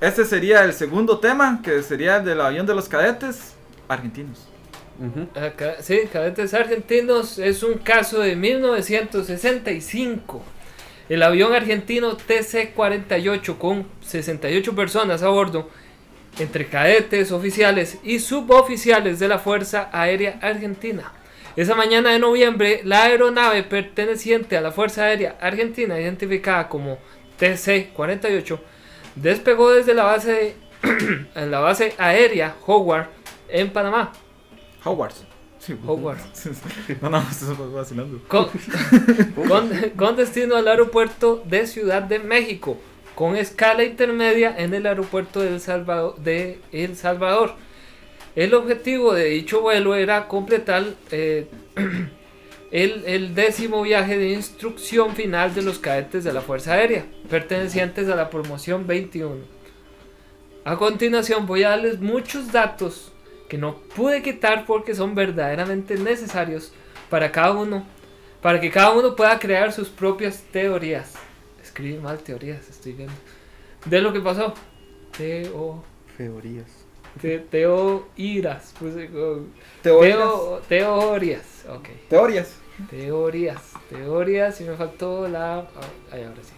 Este sería el segundo tema, que sería el del avión de los cadetes argentinos. Acá- sí, cadetes argentinos es un caso de 1965. El avión argentino TC-48 con 68 personas a bordo, entre cadetes, oficiales y suboficiales de la Fuerza Aérea Argentina. Esa mañana de noviembre, la aeronave perteneciente a la Fuerza Aérea Argentina, identificada como TC-48, despegó desde la base, en la base aérea Howard en Panamá. Hogwarts. Sí, Hogwarts. no, no, estoy vacilando. Con, con- con destino al aeropuerto de Ciudad de México, con escala intermedia en el aeropuerto de El Salvador. De El Salvador. El objetivo de dicho vuelo era completar eh, el, el décimo viaje de instrucción final de los cadetes de la Fuerza Aérea, pertenecientes a la promoción 21. A continuación voy a darles muchos datos que no pude quitar porque son verdaderamente necesarios para cada uno, para que cada uno pueda crear sus propias teorías. Escribí mal teorías, estoy viendo. De lo que pasó. Teo, Teorías. te, teoíras. puse como- Teorías. Teo, teorías. Ok. Teorías. Teorías. Teorías y me faltó la... Ahí ahora sí.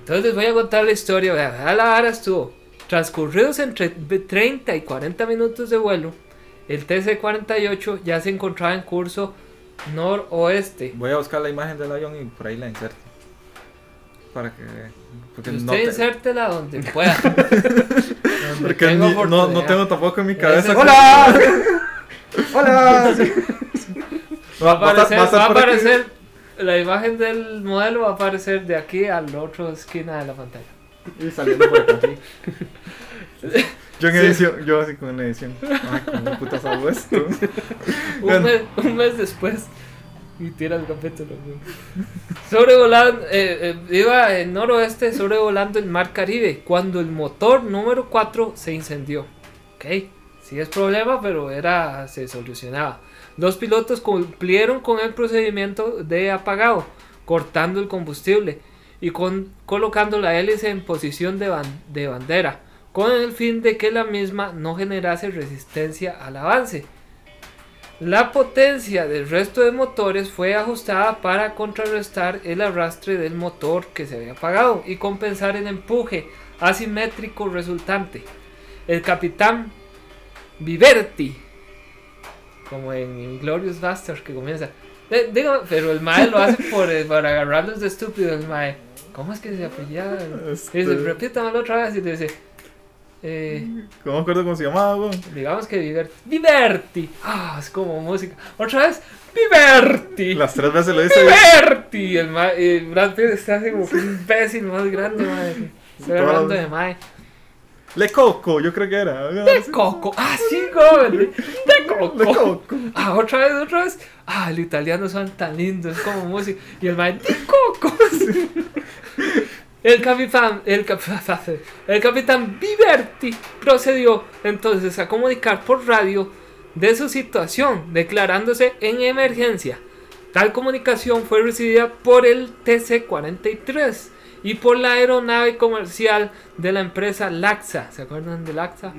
Entonces voy a contar la historia. Vea la vara estuvo. Transcurridos entre 30 y 40 minutos de vuelo, el TC-48 ya se encontraba en curso noroeste. Voy a buscar la imagen del avión y por ahí la inserto. Para que. Porque Usted no, te- insértela donde pueda. Donde porque ni- no, no tengo tampoco en mi cabeza. ¡Hola! ¡Hola! Va a Va- va a aparecer, va a aparecer la imagen del modelo va a aparecer de aquí a la otra esquina de la pantalla. Y saliendo por acá. Yo en Sí. edición, yo así con edición. Ay, ¿cómo putas hago esto? Un, Bueno. mes, un mes después y tira el capítulo. Sobrevolando, eh, eh, iba en noroeste sobrevolando el mar Caribe cuando el motor número 4 se incendió. Ok, sí es problema, pero era se solucionaba. Los pilotos cumplieron con el procedimiento de apagado, cortando el combustible y con, colocando la hélice en posición de, de bandera, con el fin de que la misma no generase resistencia al avance. La potencia del resto de motores fue ajustada para contrarrestar el arrastre del motor que se había apagado y compensar el empuje asimétrico resultante. El capitán Viverti, como en Inglorious Bastard que comienza, eh, digo, pero el mae lo hace por, eh, para agarrarlos de estúpido el mae. ¿Cómo es que se apellida? Este- Dice, repítamelo otra vez y dice, eh, No me acuerdo cómo se llamaba, weón. Digamos que Viverti. ¡Viverti! Ah, es como música. Otra vez, ¡Viverti! Las tres veces lo hice. ¡Viverti! El ma eh, Brad Pitt está así como un imbécil más grande, madre. Estoy hablando de mae. Le Coco, yo creo que era. De Coco. Ah, sí, joven. Le Coco. Ah, otra vez, otra vez. Ah, el italiano son tan lindos, como música. Y el mae, de Coco. El capitán, el, cap- el capitán Viverti procedió entonces a comunicar por radio de su situación, declarándose en emergencia. Tal comunicación fue recibida por el TC-43 y por la aeronave comercial de la empresa Laxa. ¿Se acuerdan de Laxa?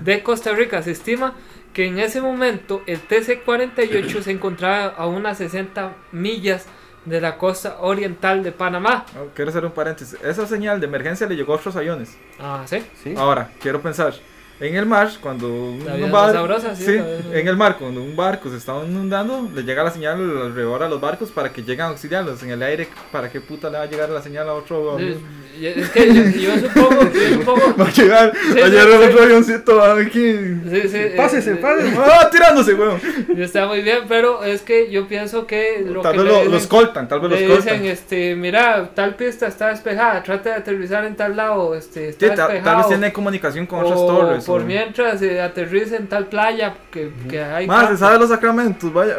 de Costa Rica. Se estima que en ese momento el TC-48 se encontraba a unas 60 millas de la costa oriental de Panamá. Oh, quiero hacer un paréntesis. Esa señal de emergencia le llegó a otros aviones. Ah, sí. Sí. Ahora, quiero pensar. En el mar, cuando un La vida bar- más sabrosa, sí, en el mar, cuando un barco se está inundando, le llega la señal alrededor a los barcos para que lleguen a auxiliarlos. En el aire, ¿para qué puta le va a llegar la señal a otro Sí, Es que yo, yo supongo, yo supongo. Va a llegar, Sí, va a sí, llegar sí. otro avioncito aquí. Sí, sí, Pásese, eh, pásese. ¡Ah, tirándose, weón! Está muy bien, pero es que yo pienso que lo Tal que vez lo, dicen- lo escoltan, tal vez lo le escoltan. dicen, este, mira, tal pista está despejada, trata de aterrizar en tal lado, este, está Sí, ta- tal, despejado. vez tiene comunicación con otras torres. por o- mientras eh, aterriza en tal playa que, que hay Más, se sabe los sacramentos, vaya.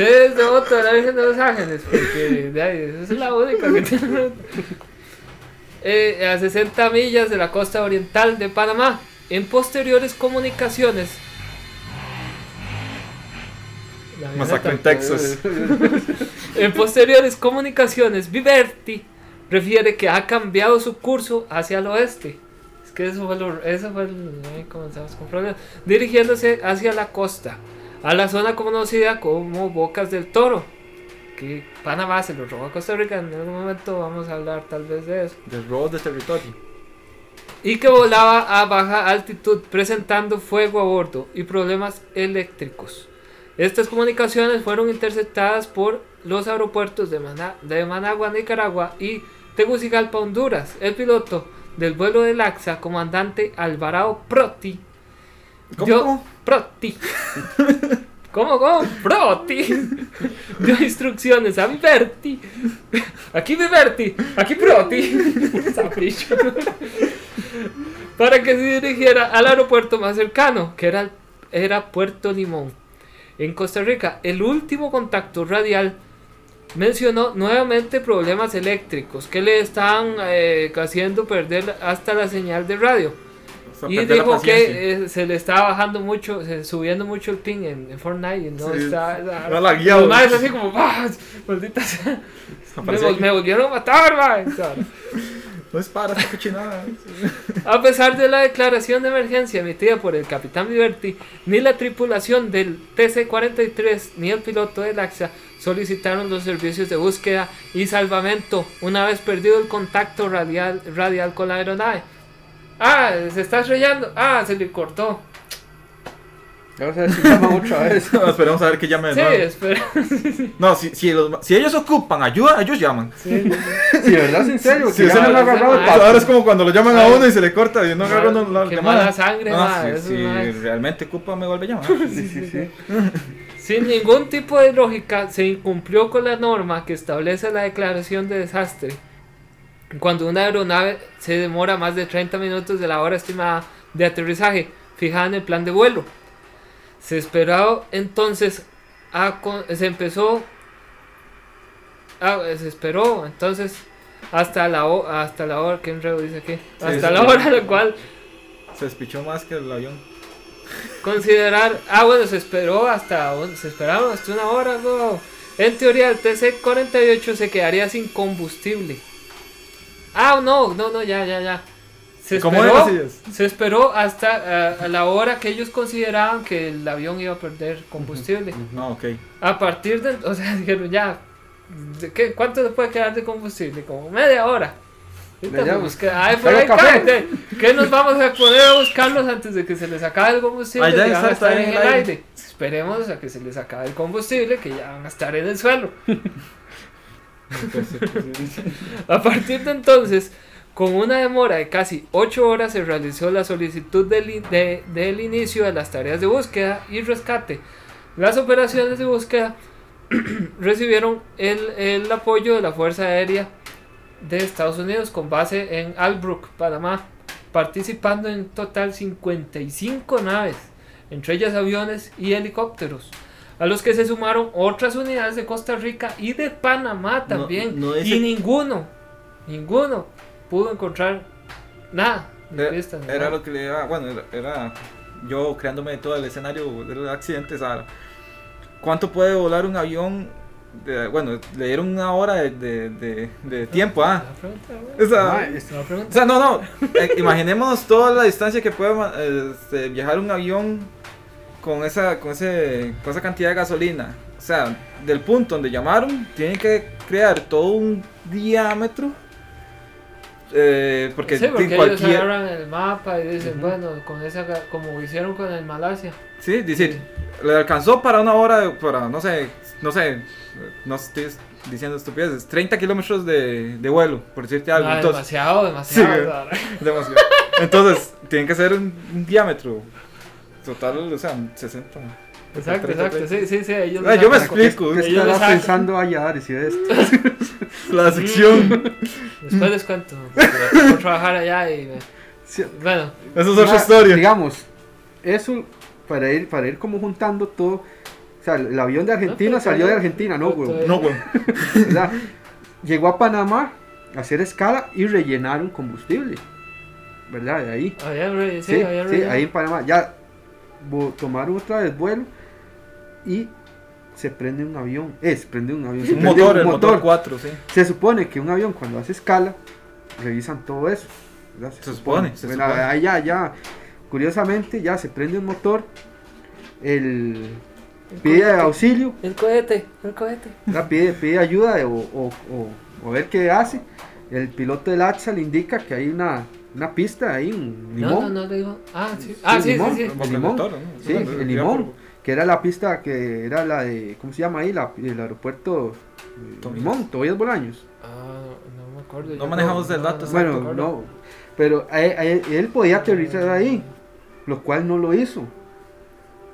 Usted es devoto de la Virgen de los Ángeles, porque de ahí, esa es la única que tiene. Eh, a 60 millas de la costa oriental de Panamá. En posteriores comunicaciones. Masacre en. Texas. En posteriores comunicaciones, Viverti refiere que ha cambiado su curso hacia el oeste. Es que eso fue lo, eso fue el, ahí comenzamos con problemas. Dirigiéndose hacia la costa, a la zona conocida como Bocas del Toro. Que Panamá se lo robó a Costa Rica. En algún momento vamos a hablar tal vez de eso. Del robo de territorio. y que volaba a baja altitud presentando fuego a bordo y problemas eléctricos. Estas comunicaciones fueron interceptadas por los aeropuertos de, de Managua, Nicaragua y Tegucigalpa, Honduras. El piloto del vuelo del AXA, comandante Alvarado Proti, ¿Cómo? Yo-? Proti. ¿Cómo, cómo? Proti. Dio instrucciones a Viverti. Aquí Viverti. Aquí Proti. Para que se dirigiera al aeropuerto más cercano, que era, era Puerto Limón. En Costa Rica, el último contacto radial mencionó nuevamente problemas eléctricos que le estaban eh, haciendo perder hasta la señal de radio. Y dijo que eh, se le estaba bajando mucho, se- subiendo mucho el ping en, en Fortnite y no Sí, está. no la guía, Los así como, ¡ah! Maldita sea. Me, vol- volvieron a matar, sea, No es para esta cochinada. A pesar de la declaración de emergencia emitida por el capitán Viverti, ni la tripulación del TC-43 ni el piloto del AXA solicitaron los servicios de búsqueda y salvamento una vez perdido el contacto radial, radial con la aeronave. Ah, se está estrellando. Ah, se le cortó. Vamos a ver si llama otra vez. No, esperemos a ver que llame de Sí, nuevo. espera. No, si, si, los- si ellos ocupan ayuda, ellos llaman. Sí, Si de verdad es en serio, Si ya no me lo han agarrado el paso. Ahora es como cuando lo llaman a uno y se le corta y no agarra uno la llamada. mala sangre, madre, realmente ocupa, me vuelve a llamar. Sí, sí, sí. Sin ningún tipo de lógica, se incumplió con la norma que establece la declaración de desastre. Cuando una aeronave se demora más de 30 minutos de la hora estimada de aterrizaje fijada en el plan de vuelo. Se esperó entonces a se empezó ah, se esperó entonces hasta la hasta la hora que enredo dice aquí hasta sí, la hora en la cual Se despichó más que el avión. considerar ah bueno se esperó hasta se esperaron hasta una hora no. en teoría el TC-48 se quedaría sin combustible ah no no no ya ya ya se ¿Cómo esperó, se esperó hasta ah, a la hora que ellos consideraban que el avión iba a perder combustible No, ok. a partir de o sea dijeron ya ¿de qué, ¿cuánto se puede quedar de combustible? como media hora ay, por ahí café. ¿Qué nos vamos a poner a buscarlos antes de que se les acabe el combustible? Ah, ya que van a estar en el aire. aire. Esperemos a que se les acabe el combustible, que ya van a estar en el suelo. A partir de entonces, con una demora de casi 8 horas, se realizó la solicitud del, in- de- del inicio de las tareas de búsqueda y rescate. Las operaciones de búsqueda recibieron el, el apoyo de la Fuerza Aérea de Estados Unidos con base en Albrook, Panamá, participando en total 55 naves, entre ellas aviones y helicópteros, a los que se sumaron otras unidades de Costa Rica y de Panamá No- también, y ninguno, ninguno pudo encontrar nada. de Era, pistas, era lo que le iba, bueno, era, era yo creándome todo el escenario del accidente, Sara. ¿Cuánto puede volar un avión? De- bueno, le dieron una hora de, de, de- de tiempo, ah. O sea, Una o sea, no, no. eh, imaginémonos toda la distancia que puede ma- este, viajar un avión con esa, con, ese, con esa cantidad de gasolina. O sea, del punto donde llamaron, tienen que crear todo un diámetro. eh, porque, sí, porque en ellos cualquier. agarran el mapa y dicen, Ujú. bueno, con esa, como hicieron con el Malasia. Sí, decir, le alcanzó para una hora, para no sé, no sé, no estoy diciendo estupideces, 30 kilómetros de, de vuelo, por decirte algo. Ah, Entonces, demasiado, demasiado. Sí, demasiado. Entonces, tienen que ser un, un diámetro total, o sea, 60. Exacto, 30, exacto. Sí, sí, sí. Ellos Ah, yo me explico, ¿Qué pensando Ayares y esto? la sección. Después les cuento. trabajar allá y me- Sí, Bueno, Esa es otra historia. Digamos, eso para ir, para ir como juntando todo. O sea, el avión de Argentina No, salió de Argentina, no, güey. No, güey. ¿verdad? Llegó a Panamá a hacer escala y rellenaron combustible. ¿Verdad? De ahí. re- sí, Sí, habían sí, ahí en Panamá. Ya tomaron otra vez vuelo y se prende un avión. Es, prende un avión. se Un motor, el motor 4, sí. Se supone que un avión cuando hace escala, revisan todo eso. ¿verdad? Se supone, se Bueno, supone. ahí ya, ya, curiosamente, ya se prende un motor, el pide auxilio, El cohete, el cohete. pide, pide ayuda o, o, o- o ver qué hace. El piloto del AXA le indica que hay una, una pista ahí, un No, limón, no, no, le digo. Ah, sí. Ah, sí, limón. sí, sí. El limón. ¿no? Sí, el limón, que era la pista que era la de, ¿cómo se llama ahí? La, el aeropuerto eh, Tobías. Limón, Tobías Bolaños. Ah, no me acuerdo. No manejamos creo- el dato, me Bueno, acuerdo. no, pero a él, a él- él podía aterrizar ahí, lo cual no lo hizo.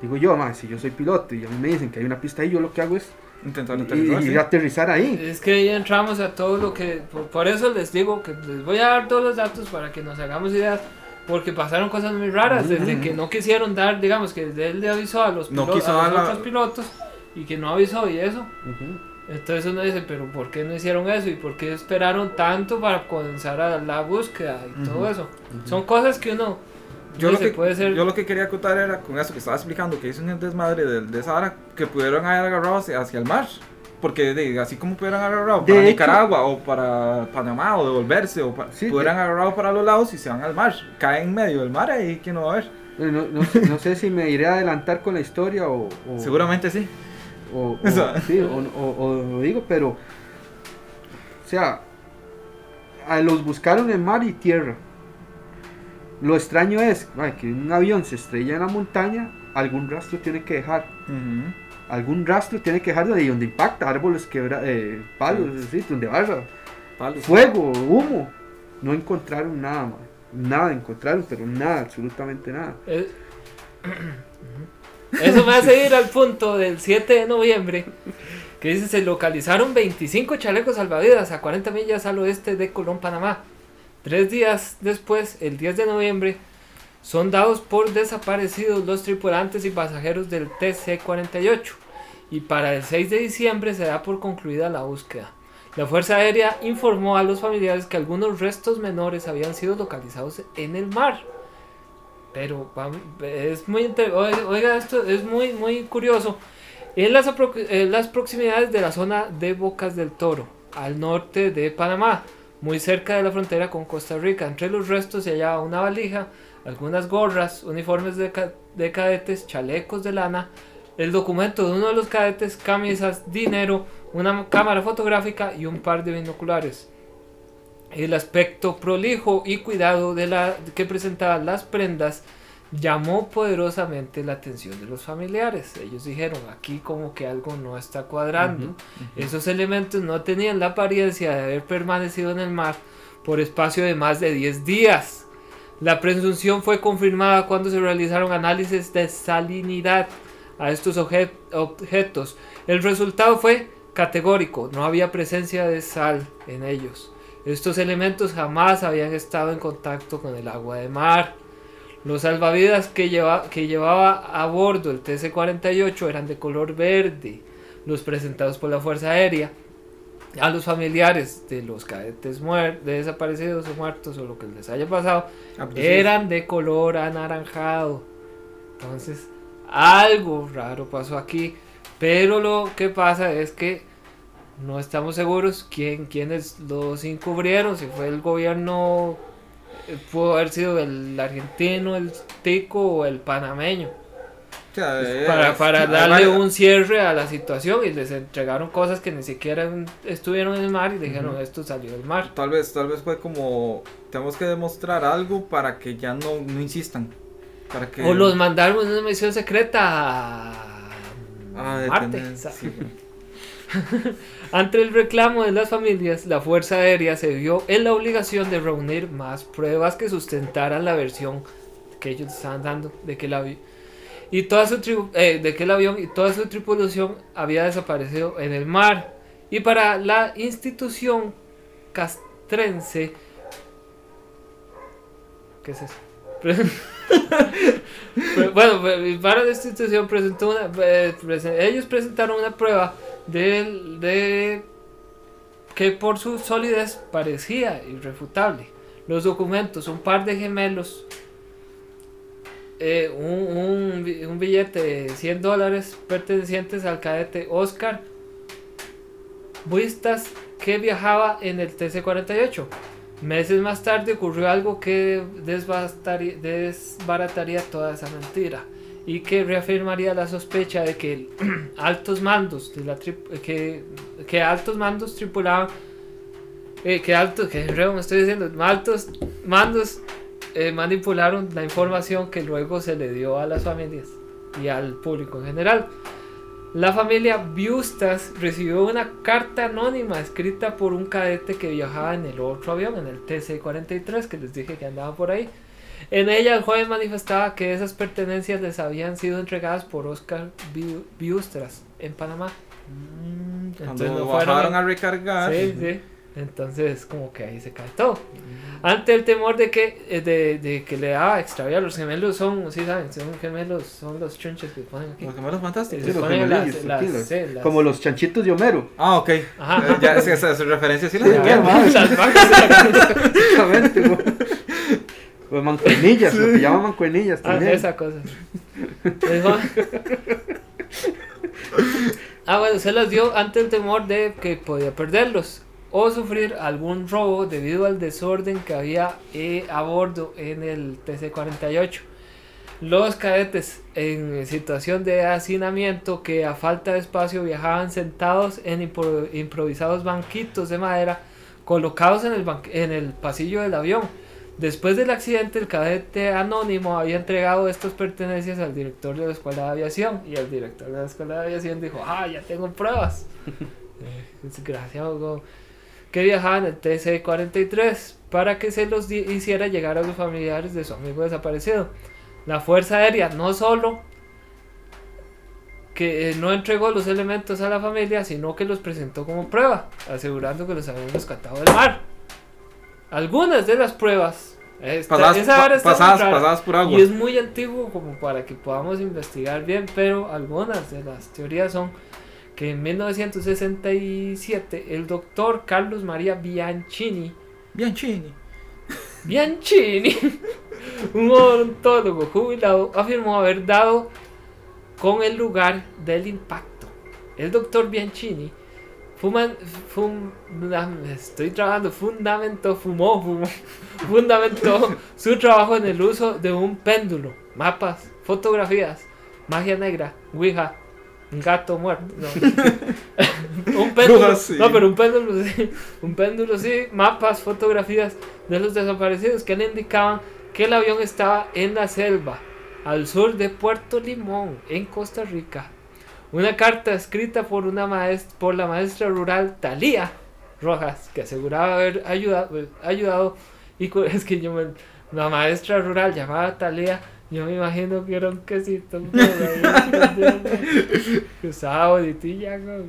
Digo yo, más si yo soy piloto y a mí me dicen que hay una pista ahí, yo lo que hago es Intentar aterrizar, sí. a aterrizar ahí. Es que ahí entramos a todo lo que. Por, por eso les digo que les voy a dar todos los datos para que nos hagamos ideas. Porque pasaron cosas muy raras. Desde que no quisieron dar, digamos, que él le avisó a los, No pilotos, quiso a los la- otros pilotos y que no avisó y eso. Entonces uno dice, pero ¿por qué no hicieron eso? ¿Y por qué esperaron tanto para comenzar a la búsqueda y todo Ujú. eso? Son cosas que uno Yo lo, que, puede ser... yo lo que quería acotar era con eso que estaba explicando, que hizo un desmadre del de Sahara, que pudieron haber agarrado hacia, hacia el mar. Porque de, así como pudieran haber agarrado De para hecho- Nicaragua o para Panamá o devolverse, o pa- Sí, pudieran agarrado para los lados y se van al mar. Caen en medio del mar ahí, ¿quién no va a ver? Bueno, No, no sé- no sé si me iré a adelantar con la historia o... o- Seguramente sí. o, o- sí, o lo digo, pero... O sea, a los buscaron en mar y tierra. Lo extraño es ay, que un avión se estrella en la montaña, algún rastro tiene que dejar. Algún rastro tiene que dejar de ahí donde impacta, árboles, quebra, eh, palos, sí, donde vaya. Palos. Fuego, humo. No encontraron nada, man. Nada encontraron, pero nada, absolutamente nada. Eh, Eso me hace ir al punto del 7 de noviembre, que dice se localizaron 25 chalecos salvavidas a 40 millas al oeste de Colón, Panamá. Tres días después, el 10 de noviembre, son dados por desaparecidos los tripulantes y pasajeros del TC-48 y para el 6 de diciembre se da por concluida la búsqueda. La Fuerza Aérea informó a los familiares que algunos restos menores habían sido localizados en el mar. Pero es muy es muy muy curioso. En las proximidades de la zona de Bocas del Toro, al norte de Panamá, muy cerca de la frontera con Costa Rica, entre los restos se hallaba una valija, algunas gorras, uniformes de, ca- de cadetes, chalecos de lana, el documento de uno de los cadetes, camisas, dinero, una cámara fotográfica y un par de binoculares. El aspecto prolijo y cuidado de la que presentaban las prendas llamó poderosamente la atención de los familiares. Ellos dijeron, aquí como que algo no está cuadrando. Esos elementos no tenían la apariencia de haber permanecido en el mar por espacio de más de 10 días. La presunción fue confirmada cuando se realizaron análisis de salinidad a estos obje- objetos. El resultado fue categórico, no había presencia de sal en ellos. Estos elementos jamás habían estado en contacto con el agua de mar. Los salvavidas que, lleva- que llevaba a bordo el TC-48 eran de color verde, los presentados por la Fuerza Aérea. A los familiares de los cadetes muer- de desaparecidos o muertos o lo que les haya pasado Ah, pues eran de color anaranjado. Entonces, algo raro pasó aquí. Pero lo que pasa es que no estamos seguros quién, quiénes los encubrieron. Si fue el gobierno, pudo haber sido el argentino, el tico o el panameño. O sea, es- Para, darle un cierre a la situación y les entregaron cosas que ni siquiera estuvieron en el mar y dijeron esto salió del mar. Tal vez, tal vez fue como tenemos que demostrar algo para que ya no, no insistan. Para que O los mandaron en una misión secreta a Marte. tener- o sea. sí. Ante el reclamo de las familias, la Fuerza Aérea se vio en la obligación de reunir más pruebas que sustentaran la versión que ellos estaban dando de que el avión y toda su eh, de que el avión y toda su tripulación había desaparecido en el mar. Y para la institución castrense ¿Qué es eso? Bueno, para la institución presentó eh, ellos presentaron una prueba de, de que por su solidez parecía irrefutable. Los documentos, un par de gemelos eh, un, un un billete de 100 dólares pertenecientes al cadete Oscar Buistas que viajaba en el TC-48. Meses más tarde ocurrió algo que desbarataría toda esa mentira y que reafirmaría la sospecha de que altos mandos que, altos mandos tripulaban eh, que altos que me estoy diciendo altos mandos eh, manipularon la información que luego se le dio a las familias y al público en general. La familia Bustas recibió una carta anónima escrita por un cadete que viajaba en el otro avión, en el TC-43, que les dije que andaba por ahí. En ella el joven manifestaba que esas pertenencias les habían sido entregadas por Oscar Bustas en Panamá. Cuando no lo fueron- bajaron a recargar. Sí, sí. Entonces, como que ahí se cae todo. Ante el temor de que, eh, de, de que le daba extraviar, los gemelos son, sí saben, son gemelos, son los chunches que ponen aquí. Los gemelos fantásticos. Se los las- las- sí, las- Como los chanchitos de Homero. Ah, ok. Ajá. Eh, ya, es que esa, esa referencia sí la Sí. Las vacas. Exactamente, güey. Los mancuernillas, lo que llaman mancuernillas Ah, también. esa cosa. Dijo- Ah, bueno, se las dio ante el temor de que podía perderlos o sufrir algún robo debido al desorden que había eh, a bordo en el TC-48. Los cadetes en situación de hacinamiento que a falta de espacio viajaban sentados en impro- improvisados banquitos de madera colocados en el, en el pasillo del avión. Después del accidente, el cadete anónimo había entregado estas pertenencias al director de la escuela de aviación y el director de la escuela de aviación dijo, ah, ya tengo pruebas. Eh, Desgraciado, que viajaba en el TC-43 para que se los hiciera llegar a los familiares de su amigo desaparecido. La Fuerza Aérea no solo que eh, no entregó los elementos a la familia, sino que los presentó como prueba, asegurando que los habían rescatado del mar. Algunas de las pruebas, esta- Pasadas, esa vara pa- está pasadas, pasadas por agua. Y es muy antiguo como para que podamos investigar bien, pero algunas de las teorías son que en 1967 el doctor Carlos María Bianchini, Bien chini. Bianchini, un odontólogo jubilado, afirmó haber dado con el lugar del impacto. El doctor Bianchini fuma- fum- estoy trabajando, fundamentó, fumó, fumó, fundamentó su trabajo en el uso de un péndulo, mapas, fotografías, magia negra, ouija, un gato muerto, no. un péndulo, sí. no, pero un péndulo sí, un péndulo sí, mapas, fotografías de los desaparecidos que le indicaban que el avión estaba en la selva, al sur de Puerto Limón, en Costa Rica. Una carta escrita por, una maestra, por la maestra rural Talía Rojas, que aseguraba haber ayudado, ayudado y es que yo me, la maestra rural llamada Talía, yo me imagino que era un quesito que usaba boditilla, me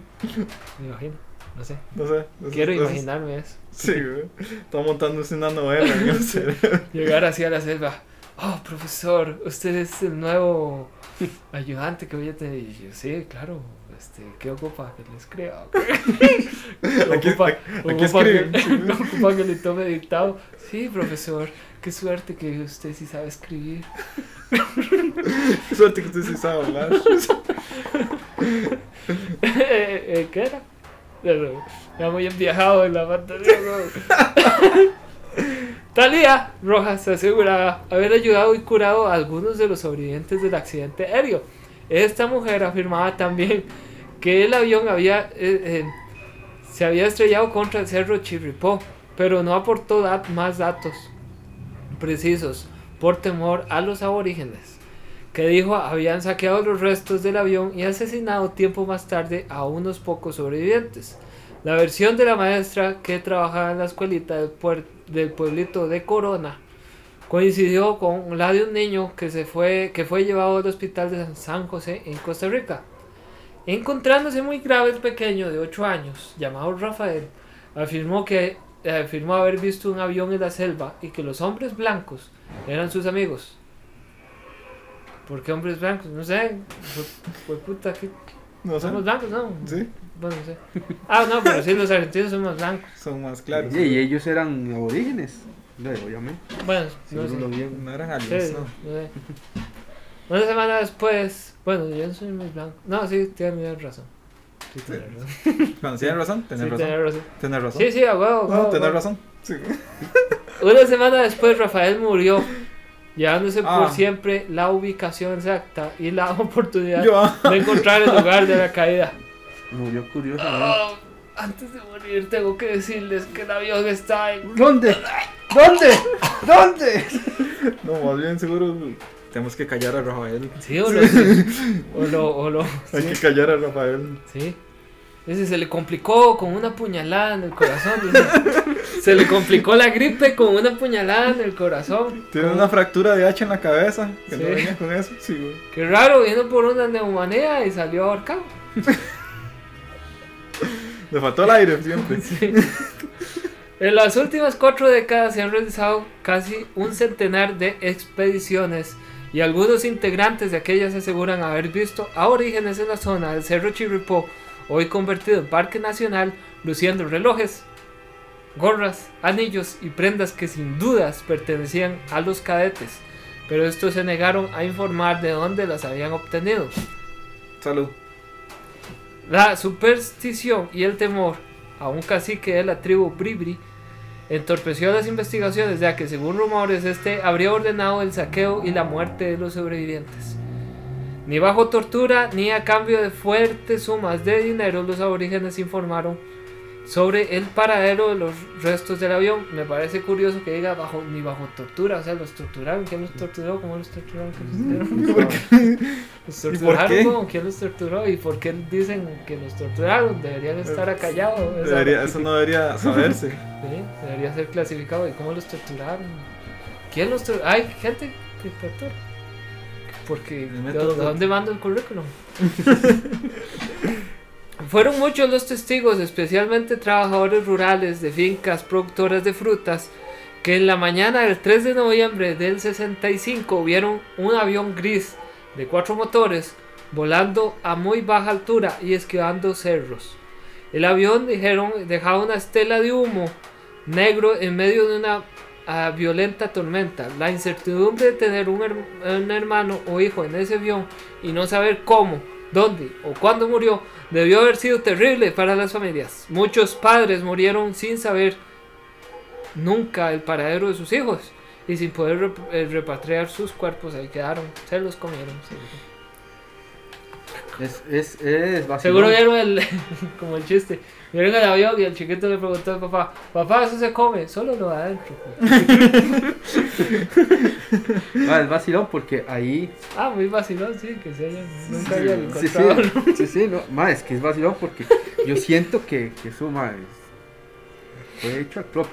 imagino, no sé, No sé. no sé, quiero no sé. imaginarme eso. Sí, güey. Está montándose una novela en el. Llegar así a la selva. Oh, profesor, usted es el nuevo ayudante que voy a tener. Y yo, sí, claro. Este, ¿Qué ocupa que le escriba? Aquí- ocupa, aquí ocupa escriben, que, ocupa le tome dictado. Sí, profesor, qué suerte que usted sí sabe escribir. Suerte que usted sí sabe hablar. Eh, eh, ¿Qué era? Ya muy viajado en la pantalla. Talía Rojas aseguraba haber ayudado y curado a algunos de los sobrevivientes del accidente aéreo. Esta mujer afirmaba también que el avión había, eh, eh, se había estrellado contra el cerro Chirripó, pero no aportó más datos precisos por temor a los aborígenes, que dijo habían saqueado los restos del avión y asesinado tiempo más tarde a unos pocos sobrevivientes. La versión de la maestra que trabajaba en la escuelita del, del pueblito de Corona coincidió con la de un niño que, se fue, que fue llevado al hospital de San José en Costa Rica. Encontrándose muy grave el pequeño de 8 años, llamado Rafael, afirmó que eh, afirmó haber visto un avión en la selva y que los hombres blancos eran sus amigos. ¿Por qué hombres blancos? No sé. Puta que No sé. somos blancos, ¿no? Sí, Bueno, no sé. Ah, no, pero sí, los argentinos somos blancos. son más claros. Y, y ellos eran aborígenes. Obviamente. Bueno, no sé. vieron. No eran Sí, aliens, no no. sé. Una semana después, bueno, yo no soy muy blanco. No, sí, tienes razón. Sí, tienes razón. Cuando tienes razón, Sí, razón. tienes razón. Sí, sí, a huevo, No, huevo. razón. Sí. Una semana después, Rafael murió, llevándose Ah. por siempre la ubicación exacta y la oportunidad Yo, de encontrar el lugar de la caída. Murió curiosamente. Oh, antes de morir, tengo que decirles que el avión está en. ¿Dónde? ¿Dónde? ¿Dónde? no, más bien seguro tenemos que callar a Rafael. Sí, o lo. O lo, o lo Hay sí, que callar a Rafael. sí. Ese se le complicó con una puñalada en el corazón. dice. Se le complicó la gripe con una puñalada en el corazón. Tiene una fractura de hacha en la cabeza. Que Sí. no venía con eso. Sí, güey. Qué raro, vino por una neumonía y salió ahorcado. Le faltó el aire siempre. Sí. En las últimas cuatro décadas se han realizado casi un centenar de expediciones y algunos integrantes de aquellas aseguran haber visto aborígenes en la zona del Cerro Chirripó, hoy convertido en parque nacional, luciendo relojes, gorras, anillos y prendas que sin dudas pertenecían a los cadetes, pero estos se negaron a informar de dónde las habían obtenido. Salud. La superstición y el temor a un cacique de la tribu Bribri entorpeció las investigaciones ya que según rumores este habría ordenado el saqueo y la muerte de los sobrevivientes. Ni bajo tortura ni a cambio de fuertes sumas de dinero los aborígenes informaron sobre el paradero de los restos del avión. Me parece curioso que diga bajo ni bajo tortura, o sea, los torturaron, ¿quién los torturó? ¿Cómo los torturaron? ¿Qué los hicieron? Los ¿Y por torturaron, qué? ¿quién los torturó? ¿Y por qué dicen que los torturaron? Deberían estar acallados. Debería- eso no debería saberse. Sí, debería ser clasificado. ¿Y cómo los torturaron? ¿Quién los torturó? Hay gente que tortura. Porque, El ¿de, método de dónde mando el currículum? Fueron muchos los testigos, especialmente trabajadores rurales de fincas productoras de frutas, que en la mañana del 3 de noviembre del 65 vieron un avión gris de cuatro motores volando a muy baja altura y esquivando cerros. El avión, dijeron, dejaba una estela de humo negro en medio de una ah, violenta tormenta. La incertidumbre de tener un, her- un hermano o hijo en ese avión y no saber cómo, dónde o cuándo murió debió haber sido terrible para las familias. Muchos padres murieron sin saber nunca el paradero de sus hijos y sin poder rep- eh, repatriar sus cuerpos. Ahí quedaron, se los comieron. Es, es, es vacilón. Seguro vieron el, como el chiste. Vieron el avión y el chiquito le preguntó al papá, papá, eso se come, solo lo de adentro. Ah, es vacilón porque ahí. Ah, muy vacilón, sí, que se hayan, nunca Sí, hayan Sí, sí, encontrado. sí, sí, no. Ma, es que es vacilón porque yo siento que, que eso, ma, es- fue hecho al propio.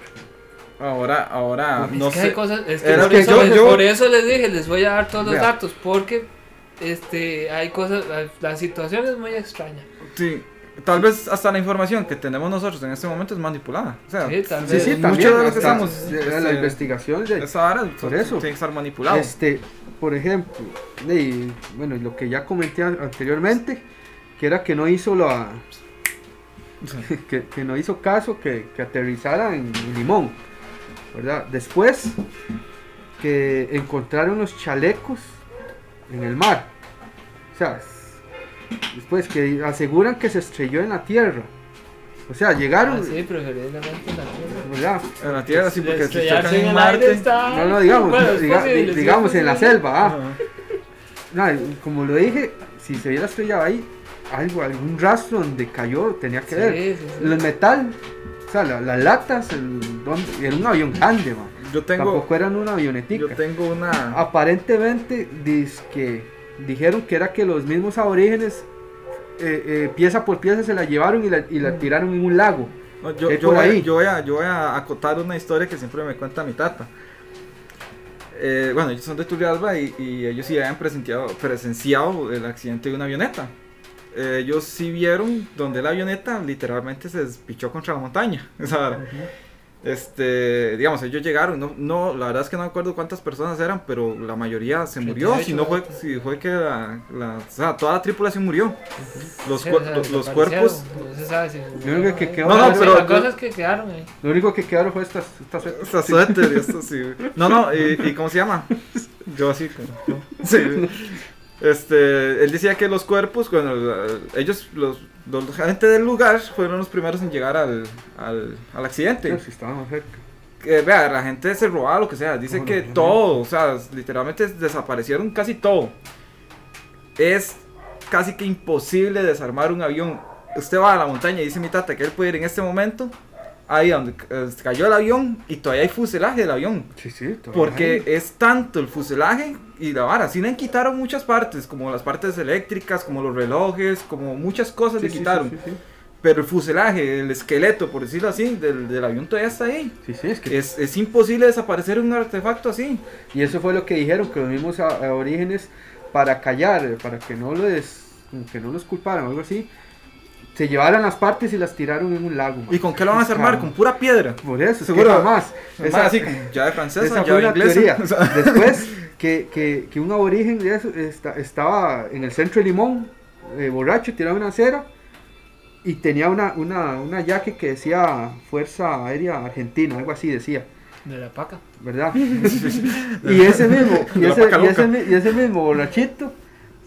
Ahora, ahora, Es no que hay sé. cosas, es que por, que eso, yo- les- yo- por eso les dije, les voy a dar todos los datos, porque este, hay cosas, la, la situación es muy extraña. Sí, tal vez hasta la información que tenemos nosotros en este momento es manipulada. O sea, Sí, tal Sí, vez. sí, mucho también. de lo que estamos, este, la investigación de, esa vara Por tiene eso. que estar manipulado. Este, por ejemplo, de- bueno, lo que ya comenté an- anteriormente, que era que no hizo la, que, que no hizo caso que, que aterrizara en Limón, ¿verdad? Después que encontraron los chalecos en el mar, o sea, después que aseguran que se estrelló en la tierra, o sea, llegaron, Ah, sí, preferiblemente en la tierra. ¿verdad? En la Tierra, sí, porque si chocan en en el aire Marte. está- No, no, digamos, Bueno, es diga- posible, di- sí, digamos en la selva, ah. No, como lo dije, si se hubiera estrellado ahí, algo, algún rastro donde cayó tenía que ver. Sí, sí, sí. El metal, o sea, la- las latas, el, donde- era un avión grande, man. Yo tengo, Tampoco eran una avionetica. yo tengo una. Aparentemente, que dijeron que era que los mismos aborígenes, eh, eh, pieza por pieza, se la llevaron y la, y la tiraron en un lago. No, yo, ¿Qué yo voy, a- yo, voy a, yo voy a acotar una historia que siempre me cuenta mi tata. Eh, bueno, ellos son de Turrialba y, y ellos sí habían presenciado, presenciado el accidente de una avioneta. Eh, ellos sí vieron donde la avioneta literalmente se despichó contra la montaña. esa vara. Este, digamos, ellos llegaron, no, no, la verdad es que no me acuerdo cuántas personas eran, pero la mayoría se murió, 38, si no fue, si fue que la, la- o sea, toda la tripulación murió. Los, Sí, cuer- o sea, los- cuerpos, No se sabe si. Lo único que quedó- No, pero- La cosa es que quedaron ahí. Lo único que quedaron fue estas, estas Esta suéter esto sí. No, no, y, y ¿cómo se llama? Yo así. Este, él decía que los cuerpos, bueno, la- ellos, los, los gente del lugar, fueron los primeros en llegar al, al, al accidente. Pero si estaba más cerca. Que, vea, la gente se robaba lo que sea. Dice No, que no, no. todo, o sea, literalmente desaparecieron casi todo. Es casi que imposible desarmar un avión. Usted va a la montaña y dice mi tata que él puede ir en este momento, ahí donde eh, cayó el avión y todavía hay fuselaje del avión. Sí, sí. Porque hay. es tanto el fuselaje y la vara. Sí le quitaron muchas partes, como las partes eléctricas, como los relojes, como muchas cosas Sí, le sí, quitaron. Sí. Pero el fuselaje, el esqueleto, por decirlo así, del, del avión todavía está ahí. Sí, sí, es que Es, es imposible desaparecer un artefacto así. Y eso fue lo que dijeron, que los mismos a- aborígenes, para callar, para que no, los, que no los culparan o algo así, se llevaran las partes y las tiraron en un lago. man. ¿Y con qué lo van a desarmar? Con pura piedra. Por eso, Seguro. Jamás. Esa, así ya de francesa, esa ya de inglesa. teoría. O sea, Después, que, que, que un aborigen de eso esta- estaba en el centro de Limón, eh, borracho, tiraba una acera y tenía una, una, una yaque que decía Fuerza Aérea Argentina, algo así decía. De la paca. ¿verdad? y ese mismo, y ese, y ese mismo borrachito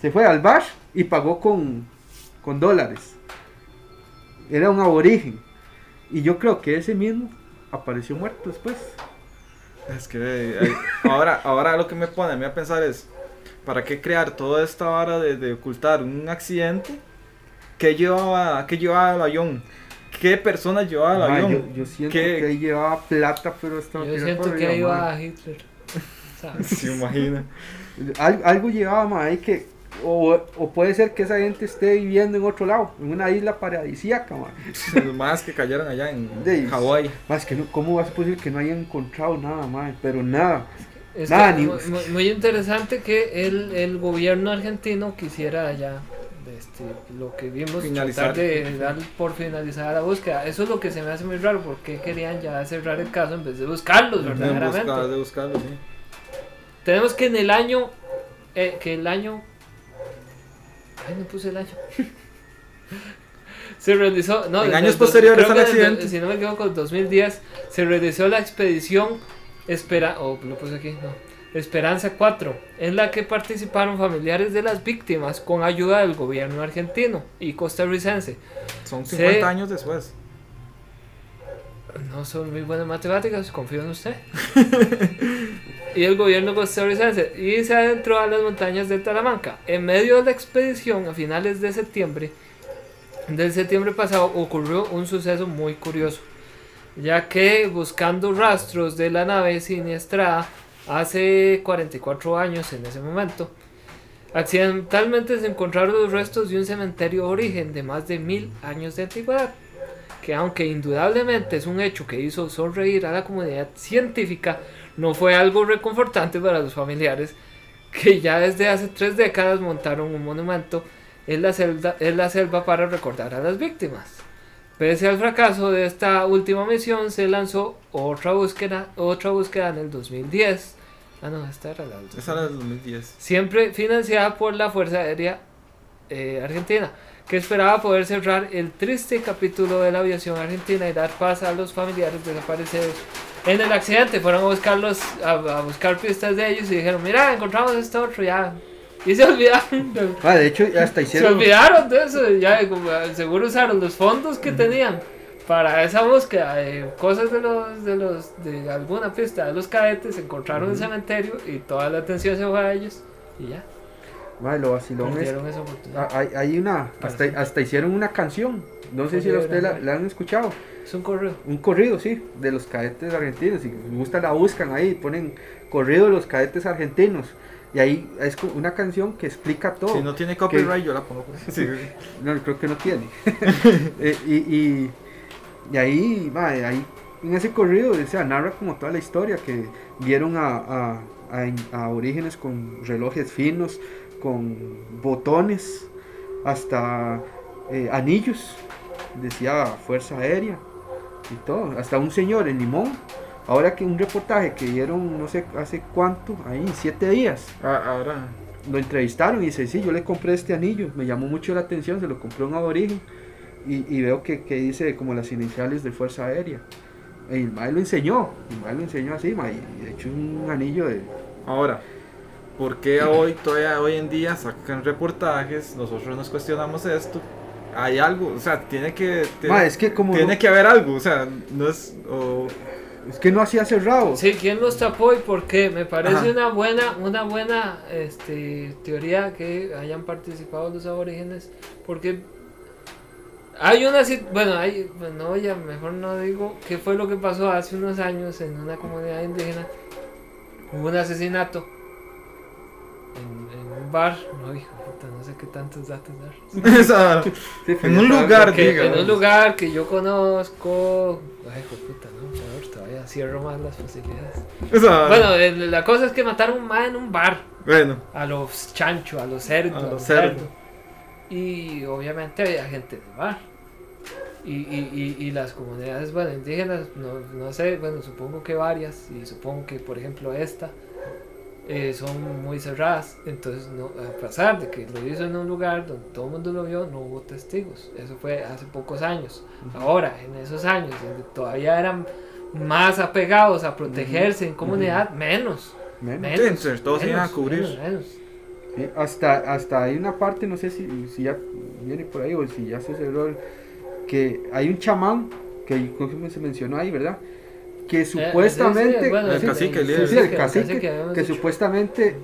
se fue al bar y pagó con, con dólares. Era un aborigen. Y yo creo que ese mismo apareció muerto después. Es que eh, ahora, ahora lo que me pone a mí a pensar es, ¿para qué crear toda esta vara de, de ocultar un accidente? ¿Qué llevaba, qué llevaba el avión? ¿Qué personas llevaba el avión? yo, yo siento ¿Qué- que llevaba plata, pero estaba Yo siento que va Hitler. ¿sabes? Se imagina. Al- algo llevaba ahí que. O, o puede ser que esa gente esté viviendo en otro lado, en una isla paradisíaca, más que cayeron allá en De- Hawái. Más que no, ¿cómo va a ser posible que no hayan encontrado nada, ma? Pero nada. Es Nada, que ni- muy, interesante que el, el gobierno argentino quisiera ya este, lo que vimos Finalizar. tratar de dar por finalizada la búsqueda. Eso es lo que se me hace muy raro, porque querían ya cerrar el caso en vez de buscarlos De verdaderamente. buscar, de buscarlo, sí. Tenemos que en el año, eh, que el año, ay no puse el año. Se realizó, no, En años el posteriores al accidente. si no me equivoco, en 2010 se realizó la expedición Espera, oh, lo puse aquí, no. Esperanza 4, en la que participaron familiares de las víctimas con ayuda del gobierno argentino y costarricense. Son Sí. 50 años después. No son muy buenas matemáticas, confío en usted. y el gobierno costarricense. Y se adentró a las montañas de Talamanca. En medio de la expedición, a finales de septiembre, del septiembre pasado, ocurrió un suceso muy curioso. Ya que buscando rastros de la nave siniestrada hace 44 años en ese momento, accidentalmente se encontraron los restos de un cementerio de origen de más de mil años de antigüedad que aunque indudablemente es un hecho que hizo sonreír a la comunidad científica, no fue algo reconfortante para los familiares que ya desde hace tres décadas montaron un monumento en la selva, en la selva para recordar a las víctimas. Pese al fracaso de esta última misión, se lanzó otra búsqueda, otra búsqueda en el 2010. Ah, no, esta era la del 2010. siempre financiada por la Fuerza Aérea eh, Argentina, que esperaba poder cerrar el triste capítulo de la aviación argentina y dar paz a los familiares desaparecidos. En el accidente fueron a buscarlos, a, a buscar pistas de ellos y dijeron, mira, encontramos esto otro ya. Y se olvidaron. de- Ah, de hecho, hasta se hicieron. olvidaron de eso, ya como, eh, seguro usaron los fondos que tenían para esa búsqueda de cosas de los, de los, de alguna pista de los cadetes, encontraron el cementerio y toda la atención se fue a ellos y ya, Ma, lo vacilón es. perdieron esa oportunidad. ah, Hay, hay una. Hasta, hasta hicieron una canción. No sé si a usted la, la han escuchado. Es un correo. Un corrido, sí, de los cadetes argentinos. Si les gusta, la buscan ahí. Ponen corrido de los cadetes argentinos. Y ahí es una canción que explica todo. Si no tiene copyright, yo la pongo. pues. Sí. No, creo que no tiene. Eh, y, y, y ahí, ma, ahí, en ese corrido, o sea, narra como toda la historia, que vieron a, a, a- a orígenes con relojes finos, con botones, hasta eh, anillos, decía Fuerza Aérea y todo, hasta un señor en Limón. Ahora que un reportaje que dieron no sé hace cuánto, ahí, siete días, Ah, Ahora, lo entrevistaron y dice, sí, yo le compré este anillo, me llamó mucho la atención, se lo compré a un aborigen y, y veo que, que dice como las iniciales de Fuerza Aérea. Y el mae lo enseñó, el mae lo enseñó así, y de hecho un anillo de... ahora. ¿Por qué hoy, todavía hoy en día sacan reportajes? Nosotros nos cuestionamos esto. Hay algo, o sea, tiene que. Tiene, Ma, es que como tiene no- que haber algo, o sea, no es. o- es que no hacía cerrado. Sí, ¿quién los tapó y por qué? Me parece Ajá. una buena, una buena este, teoría que hayan participado los aborígenes, porque hay una bueno, hay, bueno, ya mejor no digo qué fue lo que pasó hace unos años en una comunidad indígena. Hubo un asesinato en, en un bar, no hijo, de puta, no sé qué tantos datos dar. esa- en un lugar, diga. en un lugar que yo conozco, ay, hijo puta, no, peor, todavía cierro más las posibilidades. esa- Bueno, el- la cosa es que mataron a un mae en un bar. bueno, A los chanchos, a los cerdos. A los cerdos. Y obviamente había gente del bar. Y, y, y, y las comunidades, bueno, indígenas, no, no sé, bueno, supongo que varias. Y supongo que, por ejemplo, esta. Eh, son muy cerradas, entonces no, a pesar de que lo hizo en un lugar donde todo el mundo lo vio, no hubo testigos. Eso fue hace pocos años. Ahora, en esos años, donde todavía eran más apegados a protegerse en comunidad, menos. Menos. Menos, Sí, entonces todos se iban a menos, cubrir. menos, menos. Sí, hasta, hasta hay una parte, no sé si, si ya viene por ahí o si ya se cerró, el- que hay un chamán, que se mencionó ahí, ¿verdad? Que supuestamente, El cacique, el que- cacique, habíamos que dicho. supuestamente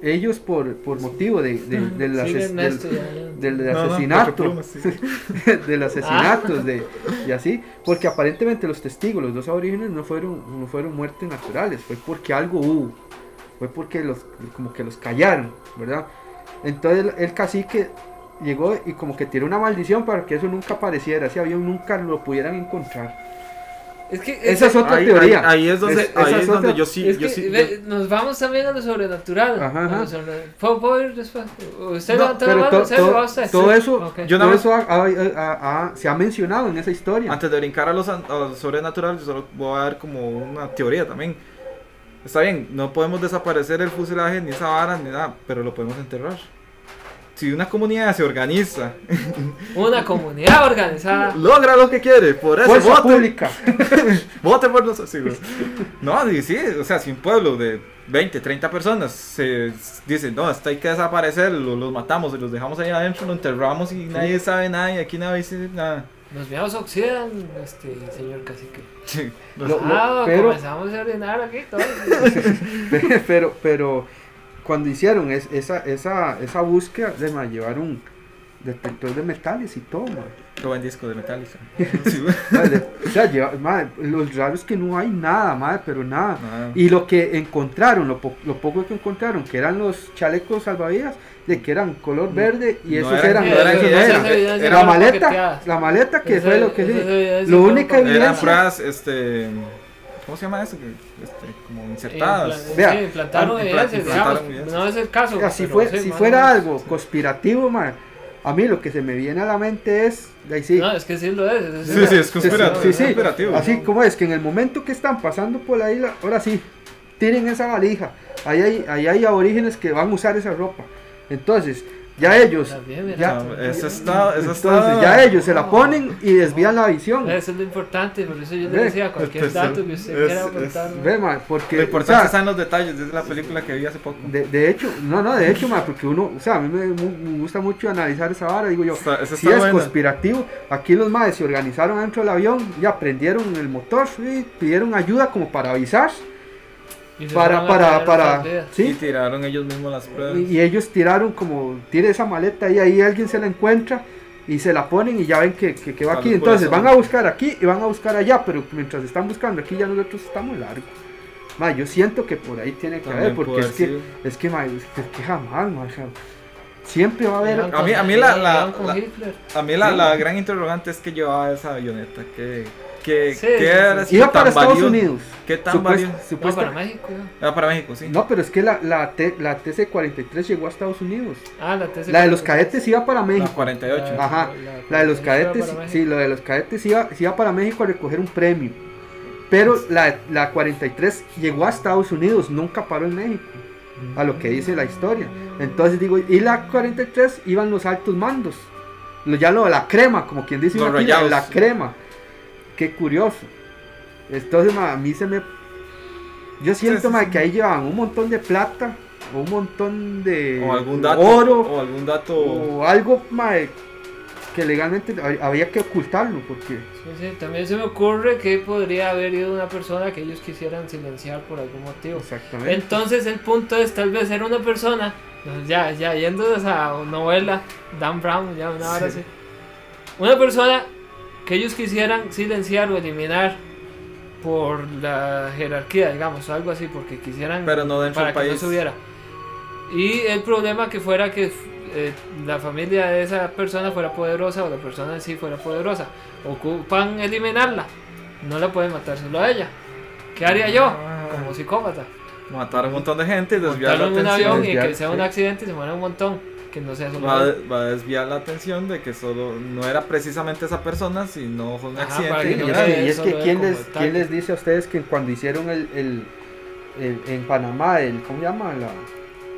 ellos por, por motivo de, de, del, ases- No, no, asesinato, plumas, del asesinato de, y así, porque aparentemente los testigos, los dos aborígenes no fueron, no fueron muertes naturales, fue porque algo hubo, fue porque los, como que los callaron, ¿verdad? Entonces el, el cacique llegó y como que tiró una maldición para que eso nunca apareciera, ese avión nunca lo pudieran encontrar. Es que Esa es otra Ahí- teoría. Ahí, ahí es donde, Es- ahí es es donde yo sí. es yo que, sí ve, nos vamos también a lo sobrenatural. Ajá, lo ajá. sobre- ¿Puedo, puedo ir después? ¿Usted No, la Pero to- to- ¿Va usted? todo eso, Ok. Yo todo eso ha- ha- ha- se ha mencionado en esa historia. Antes de brincar a lo, san- a lo sobrenatural, yo solo voy a dar como una teoría también. Está bien, no podemos desaparecer el fuselaje ni esa vara ni nada, pero lo podemos enterrar. Si una comunidad se organiza, Una comunidad organizada. logra lo que quiere, por eso Fuerza vote, pública. vote por los asesinos. No, y sí, o sea, si un pueblo de 20, 30 personas se dice, no, esto hay que desaparecer, lo- los matamos y los dejamos ahí adentro, lo enterramos y nadie sabe nada y aquí nadie dice nada. Los miedos oxidan, este, señor cacique. Sí, Lo- lo- ah, pero- comenzamos a orinar aquí todos. pero, pero cuando hicieron es- esa, esa, esa búsqueda, de ma, llevaron detector de metales y todo, ma. Buen disco de Metallica. Sí, de- o sea, lleva- ma, los raros que no hay nada, ma, pero nada. Y lo que encontraron, lo, po- lo poco que encontraron, que eran los chalecos salvavidas, de que eran color verde y No esos eran- eran, no eran eran. evidencia era La maleta, la maleta que fue lo que Lo fueron única. Eran evidencia- pruebas, este. ¿Cómo se llama eso? Que, Este, como insertadas. Impla- Vea, sí, implantaron digamos, evidencia. no es el caso. Si, fue, sí, si fuera algo conspirativo, ma, a mí lo que se me viene a la mente es, ahí sí, No, es que sí lo es. es- Sí, sí, es conspirativo. Sí, es sí. conspirativo. Así como es que en el momento que están pasando por la isla, ahora sí, tiren esa valija. Ahí hay, ahí hay aborígenes que van a usar esa ropa. Entonces, ya ellos, También, mira. ya, O sea, eso está. Eso entonces está ya ellos se la ponen y desvían la visión. Eso es lo importante, por eso yo le Ve, decía cualquier es- dato que usted es- quiera es- aportar. Ve, ma, porque, Lo o importante sea, está en los detalles. Es la película que vi hace poco. de, de hecho, no, no, de hecho, ma, porque uno, o sea, a mí me, mu- me gusta mucho analizar esa vara, digo yo, Está- si es buena. conspirativo, aquí los maes se organizaron dentro del avión, ya prendieron el motor, y pidieron ayuda como para avisar, para, para, para, vidas. Y sí, tiraron ellos mismos las pruebas. y, y ellos tiraron como, tire esa maleta y ahí alguien se la encuentra y se la ponen y ya ven que, que, que va aquí, entonces van a buscar aquí y van a buscar allá, pero mientras están buscando aquí ya nosotros estamos largos. Ma, yo siento que por ahí tiene que También haber, porque es que, es que, ma, es que, que jamás, ma, o sea, siempre va a haber... A mí- a mí la-. A mí la, Sí. la gran interrogante es que llevaba esa avioneta. Que, que, Sí, que sí, era sí. así Iba para Estados valioso. Unidos. ¿Qué tan Supuest- valioso? No, para México. Ah, para México, sí. No, pero es que la, la, T- la TC-43 llegó a Estados Unidos. Ah, la TC La de los cadetes iba para La México. 48. Ajá. La de los cadetes, sí, la de los cadetes iba, sí iba para México a recoger un premio. Pero la, la 43 llegó a Estados Unidos, nunca paró en México, a lo que dice la historia. Entonces digo, y la 43 iban los altos mandos. Lo, ya lo de la crema, como quien dice, Los aquí, la, rayados. la crema. Qué curioso. Entonces ma, a mí se me... Yo siento sí, ma, sí. que ahí llevaban un montón de plata o un montón de O algún dato. oro O algún dato. o algo mae, que legalmente hab- había que ocultarlo porque Sí, sí, También se me ocurre que podría haber ido una persona que ellos quisieran silenciar por algún motivo. exactamente Entonces el punto es tal vez ser una persona, no, ya, ya yendo a esa novela, Dan Brown, ya una hora Sí. así. Una persona que ellos quisieran silenciar o eliminar por la jerarquía, digamos, o algo así, porque quisieran Pero no dentro para del que país. no subiera. Y el problema que fuera que eh, la familia de esa persona fuera poderosa o la persona en sí fuera poderosa. Ocupan eliminarla. No la pueden matar solo a ella. ¿Qué haría yo? Ah. Como psicópata. Matar a un montón de gente y desviar Montarlo la en un atención. avión y Desviar, que sea un accidente y se muera un montón. Que no sea solo Va, a- va a desviar la atención de que solo no era precisamente esa persona, sino fue un Ajá, accidente. que y no es que, y es ¿quién, les, tal. ¿quién les dice a ustedes que cuando hicieron el, el, el- en Panamá el ¿cómo se llama? La,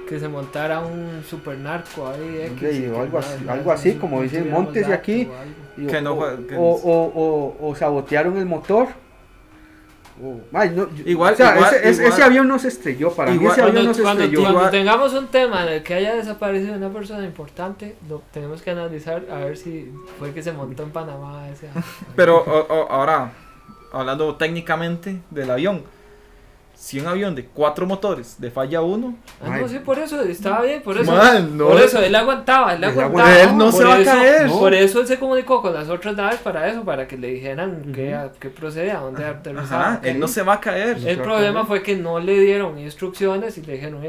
Que se montara un super narco ahí. X, Sí, y o algo así- algo así, como dicen, móntese dato aquí. y- Que no o, que- o, o- o sabotearon el motor. O- ay, no, yo- Igual- o sea, igual- ese, ese- igual- ese avión no se estrelló, para mí igual- ese avión Cuando, no se cuando- estrelló. cuando Igual- tengamos un tema en el que haya desaparecido una persona importante, lo tenemos que analizar a ver si fue que se montó en Panamá ese avión. Pero o- o- ahora, hablando técnicamente del avión, si un avión de cuatro motores de falla uno, Ah, no, sí, por eso, estaba bien, por eso. Man, no. por eso, él aguantaba, él Él aguantaba. él no se va a eso- caer. Por eso él se comunicó con las otras naves para eso, para que le dijeran Ujú. qué, qué procede, a dónde aterrizaba. Ajá, él no se va a caer. No El a problema caer. fue que no le dieron instrucciones y le dijeron.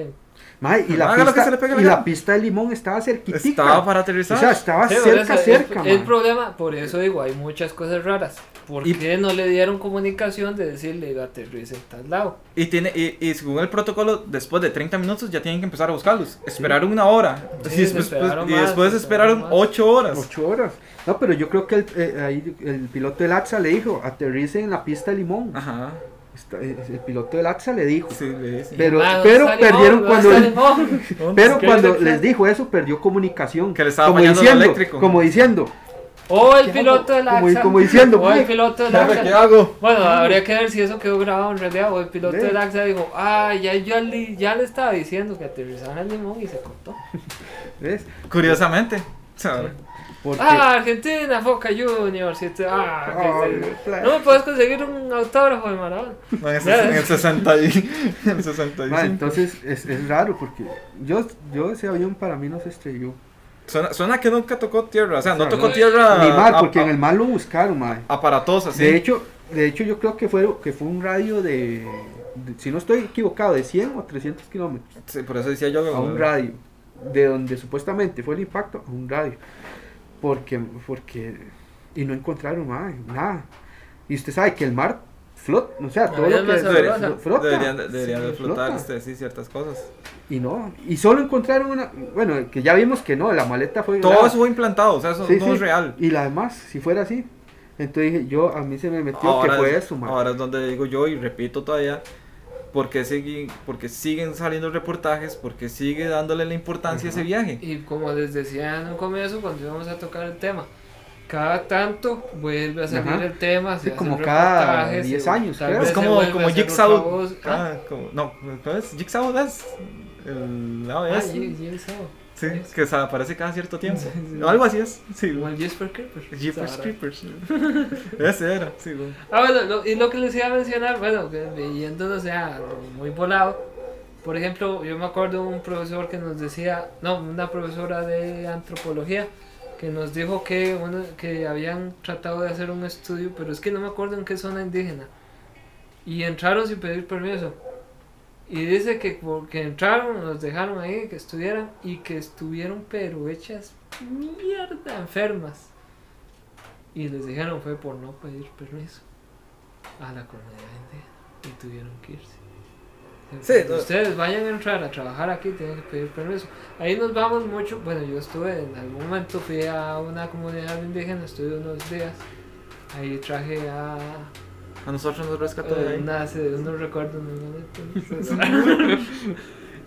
Mae, y la, Haga lo que pista, se le pegue la y la pista de limón estaba cerquitica. Estaba para o aterrizar. sea, estaba Sí, por cerca, eso, cerca. el, el problema, por eso digo, hay muchas cosas raras. ¿Por Y- qué no le dieron comunicación de decirle aterrice en tal lado? Y, tiene, y, y según el protocolo, después de 30 minutos ya tienen que empezar a buscarlos. Esperaron una hora. Sí, y después, esperaron y más, después esperaron esperaron más. 8 horas. Ocho horas. No, pero yo creo que el, eh, ahí el piloto del AXA le dijo, aterrice en la pista de limón. Ajá. Está- eh, el piloto del AXA le dijo. Sí, le dice. Pero- Ah, ¿dónde pero perdieron ¿Dónde cuando- Limón? Pero ¿Qué cuando les dijo eso, perdió comunicación. Que le estaba como diciendo, eléctrico. como diciendo, O el ¿Qué piloto del? Como- AXA. como diciendo, O el "Mae, piloto del AXA. ¿Qué hago? Bueno, habría que ver si eso quedó grabado en realidad. O el piloto Sí. del AXA dijo, ah, ya, yo le- ya le estaba diciendo que aterrizara el limón y se cortó. ¿ves? Curiosamente. sea, Porque, Ah, Argentina, Foca Juniors. y te- ah, play. no me puedes conseguir un autógrafo de Maradona. en el, Ya. en el 60 y, en el 65. mae, entonces es, es raro porque yo, yo ese avión para mí no se estrelló. Suena, suena que nunca tocó tierra. O sea, no tocó no- tierra. Ni mal, porque a- en el mal lo buscaron, mae. aparatosa, sí. De hecho, de hecho yo creo que fue, que fue un radio de, de- si no estoy equivocado, de 100 o 300 kilómetros. Sí, por eso decía yo. a un radio, de donde supuestamente fue el impacto, a un radio. Porque, porque, y no encontraron nada, nada. Y usted sabe que el mar flota, o sea, todo lo que Debería- sabrosa. flota. Deberían, de- deberían Sí, de flotar flota. este, sí, ciertas cosas. Y no, y solo encontraron una, bueno, que ya vimos que no, la maleta fue... Todo la- eso fue implantado, o sea, eso Sí, no sí. es real. Y la demás, si fuera así. Entonces dije, yo, a mí se me metió Ahora que fue es, eso, man. ahora es donde digo yo y repito todavía, porque, siguen, porque siguen saliendo reportajes, porque sigue dándole la importancia a ese viaje. Y como les decía en un comienzo, cuando íbamos a tocar el tema, cada tanto vuelve a salir Ajá. el tema. se Sí, como cada reportajes, 10 y años, creo. Es como, como Jigsaw. Ah, Ah, como, no, ¿cómo es? Jigsaw es el ah, ABS. Jig- Jigsaw. Sí, que se aparece cada cierto tiempo. Sí, sí. No, algo así es. Sí, Como el Jesper Creeper. Jeepers Ahora. Creepers. Ese era, sí, güey. Ah, bueno, lo- y lo que les iba a mencionar, bueno, que yéndonos o sea, muy volado. Por ejemplo, yo me acuerdo de un profesor que nos decía, no, una profesora de antropología, que nos dijo que, uno- que habían tratado de hacer un estudio, pero es que no me acuerdo en qué zona indígena. Y entraron sin pedir permiso. Y dice que porque entraron, nos dejaron ahí, que estuvieran, y que estuvieron pero hechas mierda, enfermas. Y les dijeron fue por no pedir permiso a la comunidad indígena y tuvieron que irse. Sí, no- Ustedes vayan a entrar a trabajar aquí, tienen que pedir permiso. Ahí nos vamos mucho. Bueno, yo estuve en algún momento, fui a una comunidad indígena, estuve unos días. Ahí traje a. A nosotros nos rescató de eh, ahí. nada, muy bonitos.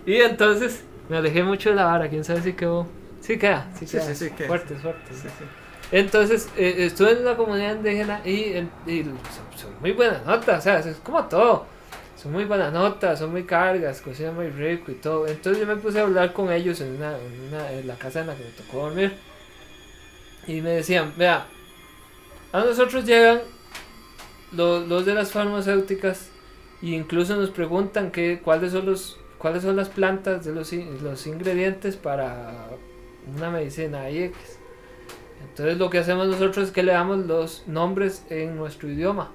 y entonces me alejé mucho de la vara, quién sabe si quedó. Sí queda, sí Sí, queda. sí, sí, queda. fuerte, fuerte. Sí, sí. Entonces, eh, estuve en una comunidad indígena y, y son, son muy buenas notas, o sea, es como todo. son muy bananotas, son muy cargas, cocinan muy rico y todo. Entonces yo me puse a hablar con ellos en, una, en, una- en la casa en la que me tocó dormir. Y me decían, vea, a nosotros llegan los, los de las farmacéuticas e incluso nos preguntan que, cuáles son los cuáles son las plantas de los, los ingredientes para una medicina X. Entonces lo que hacemos nosotros es que le damos los nombres en nuestro idioma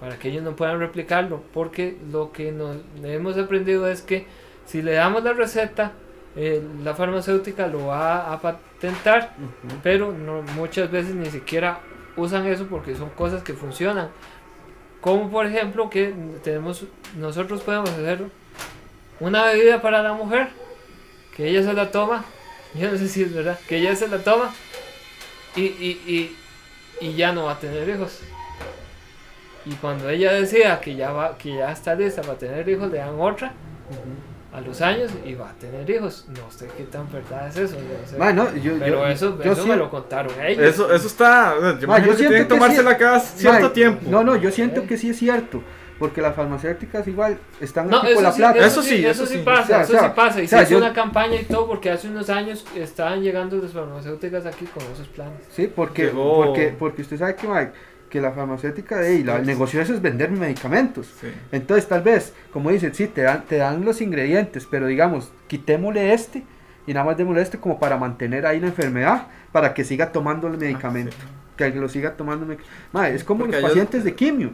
para que ellos no puedan replicarlo, porque lo que nos hemos aprendido es que si le damos la receta, eh, la farmacéutica lo va a patentar, pero no, muchas veces ni siquiera usan eso porque son cosas que funcionan. Como por ejemplo que tenemos, nosotros podemos hacer una bebida para la mujer, que ella se la toma, yo no sé si es verdad, que ella se la toma y, y, y, y ya no va a tener hijos. Y cuando ella decida que ya, va, que ya está lista para tener hijos, le dan otra. A los años y va a tener hijos. No sé qué tan verdad es eso. yo no sé. No, yo, Pero yo- eso, yo eso sí- me lo contaron ellos. Eso, eso está. Yo yo que siento tienen que que tomársela sí. cada cierto tiempo. No, no, yo siento que sí es cierto. Porque las farmacéuticas igual están No, aquí por la sí, plata. eso, sí, eso sí pasa, O sea, eso o sea, sí pasa. Y o sea, se hizo yo- una campaña y todo porque hace unos años estaban llegando las farmacéuticas aquí con esos planes. Sí, porque, Llegó- porque, porque usted sabe que, ma, que la farmacéutica, ey, la- el negocio de eso es vender medicamentos. Sí. Entonces, tal vez, como dicen, sí, te dan, te dan los ingredientes, pero digamos, quitémosle este y nada más démosle este como para mantener ahí la enfermedad, para que siga tomando el medicamento. Que lo siga tomando. es como Porque los pacientes de quimio.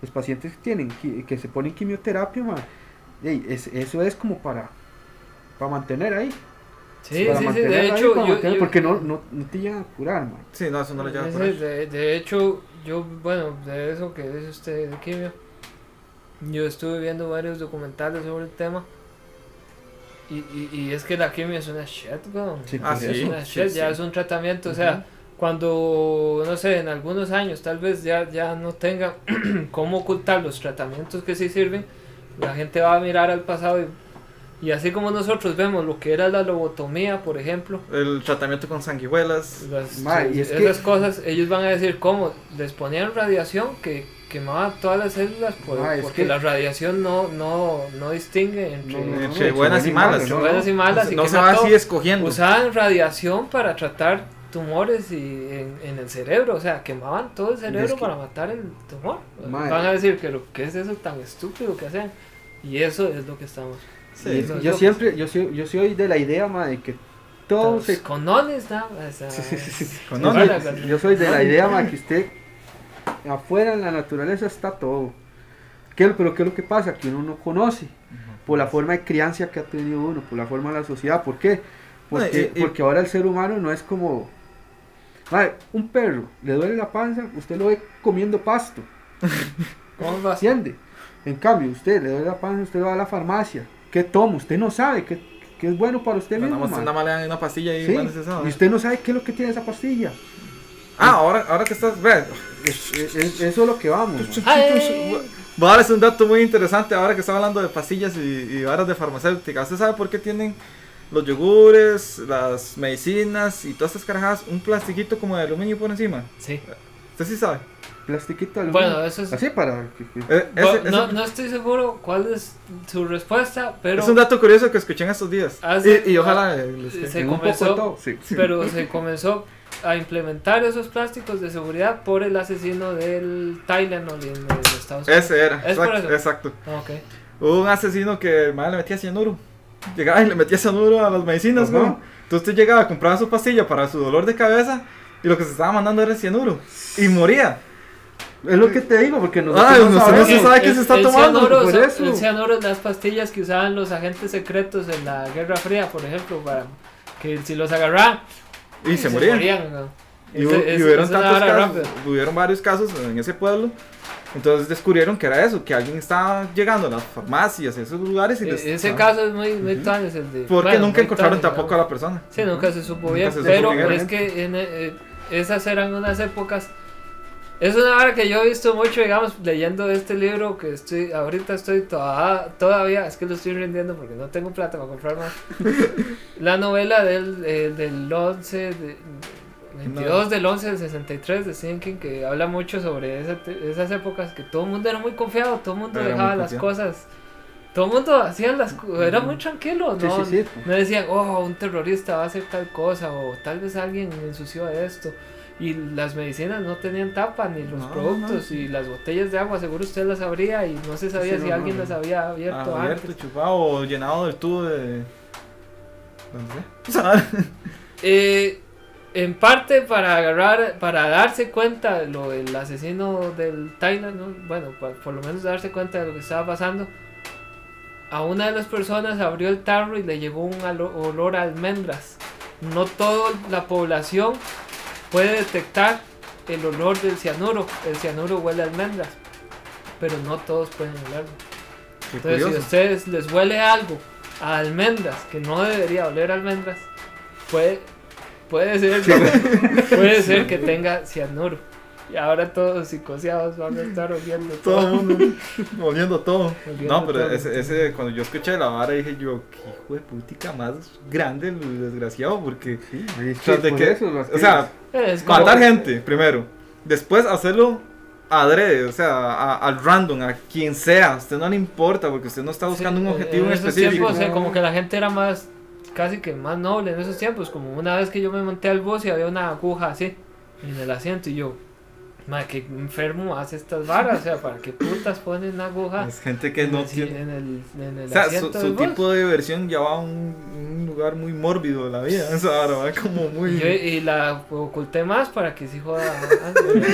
Los pacientes que tienen, que se ponen quimioterapia, es- eso es como para, para mantener ahí. Sí, para sí, sí. De ahí, hecho, para yo, mantener- yo- porque no, no, no te llegan a curar, ma. Sí, no, eso no lo lleva ese- por ahí. de, de hecho, yo, bueno, de eso que dice usted de quimio, yo estuve viendo varios documentales sobre el tema. Y, y, y es que la quimio es una shit, weón. Sí, Ah, sí. Es una shit, sí, ya sí. es un tratamiento, o sea, cuando, no sé, en algunos años tal vez ya, ya no tenga cómo ocultar los tratamientos que sí sirven, la gente va a mirar al pasado y, y así como nosotros vemos lo que era la lobotomía, por ejemplo, El tratamiento con sanguijuelas. las- Ma, y es esas que- cosas, ellos van a decir cómo les ponían radiación que quemaba todas las células por- Ma, es porque que- la radiación no, no, no distingue entre, No, no, Entre buenas y malas. no, buenas y malas y no se va todo. así escogiendo. Usaban radiación para tratar tumores y en, en el cerebro, o sea, quemaban todo el cerebro Es que- para matar el tumor. Van a decir que lo que es eso tan estúpido que hacen. Y eso es lo que estamos. Sí, yo lo siempre, yo soy, yo soy de la idea, ma, de que todo se conones, ¿no? O sea, Sí, sí, sí, sí. Con Yo soy- Yo soy de la idea, ma, que usted afuera en la naturaleza está todo. ¿Qué, pero ¿qué es lo que pasa? Que uno no conoce por la forma de crianza que ha tenido uno, por la forma de la sociedad. ¿Por qué? Porque, No, y- y- porque ahora el ser humano no es como... Ma, un perro, le duele la panza, usted lo ve comiendo pasto, ¿Cómo va? ¿entiende? En cambio, usted le duele la panza, usted va a la farmacia. ¿Qué toma? Usted no sabe qué, qué es bueno para usted Nada mismo. más ma. nada más le dan una pastilla y Sí, y usted no sabe qué es lo que tiene esa pastilla. Ah, ahora, ahora que estás. Ve, Es- es- es- eso es lo que vamos. voy a darles un dato muy interesante ahora que estaba hablando de pastillas y, y varas de farmacéutica. ¿Usted sabe por qué tienen los yogures, las medicinas y todas estas carajadas un plastiquito como de aluminio por encima? Sí. ¿Usted sí sabe? Plastiquito Bueno, eso es. Así para Eh, ese- ese- no, no estoy seguro cuál es su respuesta, pero es un dato curioso que escuché en estos días. Hace- y, y ojalá eh, les se en un poco comenzó- todo. Sí. pero se comenzó a implementar esos plásticos de seguridad por el asesino del Tylenol en los Estados Unidos. Ese era, Es por exacto. eso. exacto. Ah, ok. Hubo un asesino que madre, le metía cianuro. Llegaba y le metía cianuro a las medicinas. ¿no? Entonces usted llegaba, compraba su pastilla para su dolor de cabeza y lo que se estaba mandando era cianuro. Y moría. Es lo que te digo, porque nosotros Ay, no no sé, no sabemos. se sabe qué se está tomando, Cianuro, por eso. el cianuro es las pastillas que usaban los agentes secretos en la Guerra Fría, por ejemplo, para que si los agarraban Y se morían. ¿no? Y, Es- hubo- es- y hubieron tantos casos, hubieron varios casos en ese pueblo. Entonces descubrieron que era eso, que alguien estaba llegando a las farmacias, a esos lugares y les... E- Ese ah, caso es muy, muy el de. Porque bueno, nunca encontraron tampoco a la persona. Sí, nunca se supo Nunca bien, se supo pero bien. es que en, eh, esas eran unas épocas. Es una hora que yo he visto mucho, digamos, leyendo este libro que estoy, ahorita estoy toda- todavía, es que lo estoy rindiendo porque no tengo plata para comprar más. La novela del, eh, del 11 de, 22 del 11 del 63 de Stephen King que habla mucho sobre esa esas épocas que todo el mundo era muy confiado, todo el mundo Era dejaba las cosas, todo el mundo hacía las era muy tranquilo, Sí, no, sí, sí. no decían, oh, un terrorista va a hacer tal cosa o tal vez alguien ensució esto. Y las medicinas no tenían tapa ni los No, productos no. y las botellas de agua seguro usted las abría y no se sabía Sí, si no, alguien las había abierto Ah, abierto, antes. chupado o llenado del tubo de. ¿Dónde Eh, en parte para agarrar, para darse cuenta de lo del asesino del Thailand, ¿no? bueno, pa- por lo menos darse cuenta de lo que estaba pasando, a una de las personas abrió el tarro y le llegó un olor a almendras. No toda la población puede detectar el olor del cianuro. El cianuro huele a almendras, pero no todos pueden olerlo. qué Entonces, si a ustedes les huele algo a almendras, que no debería oler a almendras, puede, puede ser, puede ser que tenga cianuro. Y ahora todos psicoseados van a estar oliendo Todo el mundo oliendo todo. Oliendo No, pero todo. ese, ese, cuando yo escuché la vara dije yo, qué hijo de putica más grande el desgraciado, porque. Sí, ahí o está, sea, de que- eso, o sea, Es como- matar gente primero, después hacerlo adrede, o sea, a- al random, a quien sea, a usted no le importa porque usted no está buscando Sí, un objetivo en esos específico. tiempos, eh, como que la gente era más, casi que más noble en esos tiempos. Como una vez que yo me monté al bus y había una aguja así en el asiento y yo, madre, qué enfermo hace estas varas. O sea, ¿para qué putas ponen una aguja Es gente que en, no el, tiene. en el, en el O sea, su, su tipo de diversión ya va a un, un lugar muy mórbido de la vida. O sea, ahora va como muy. Y, yo- y la oculté más para que si joda.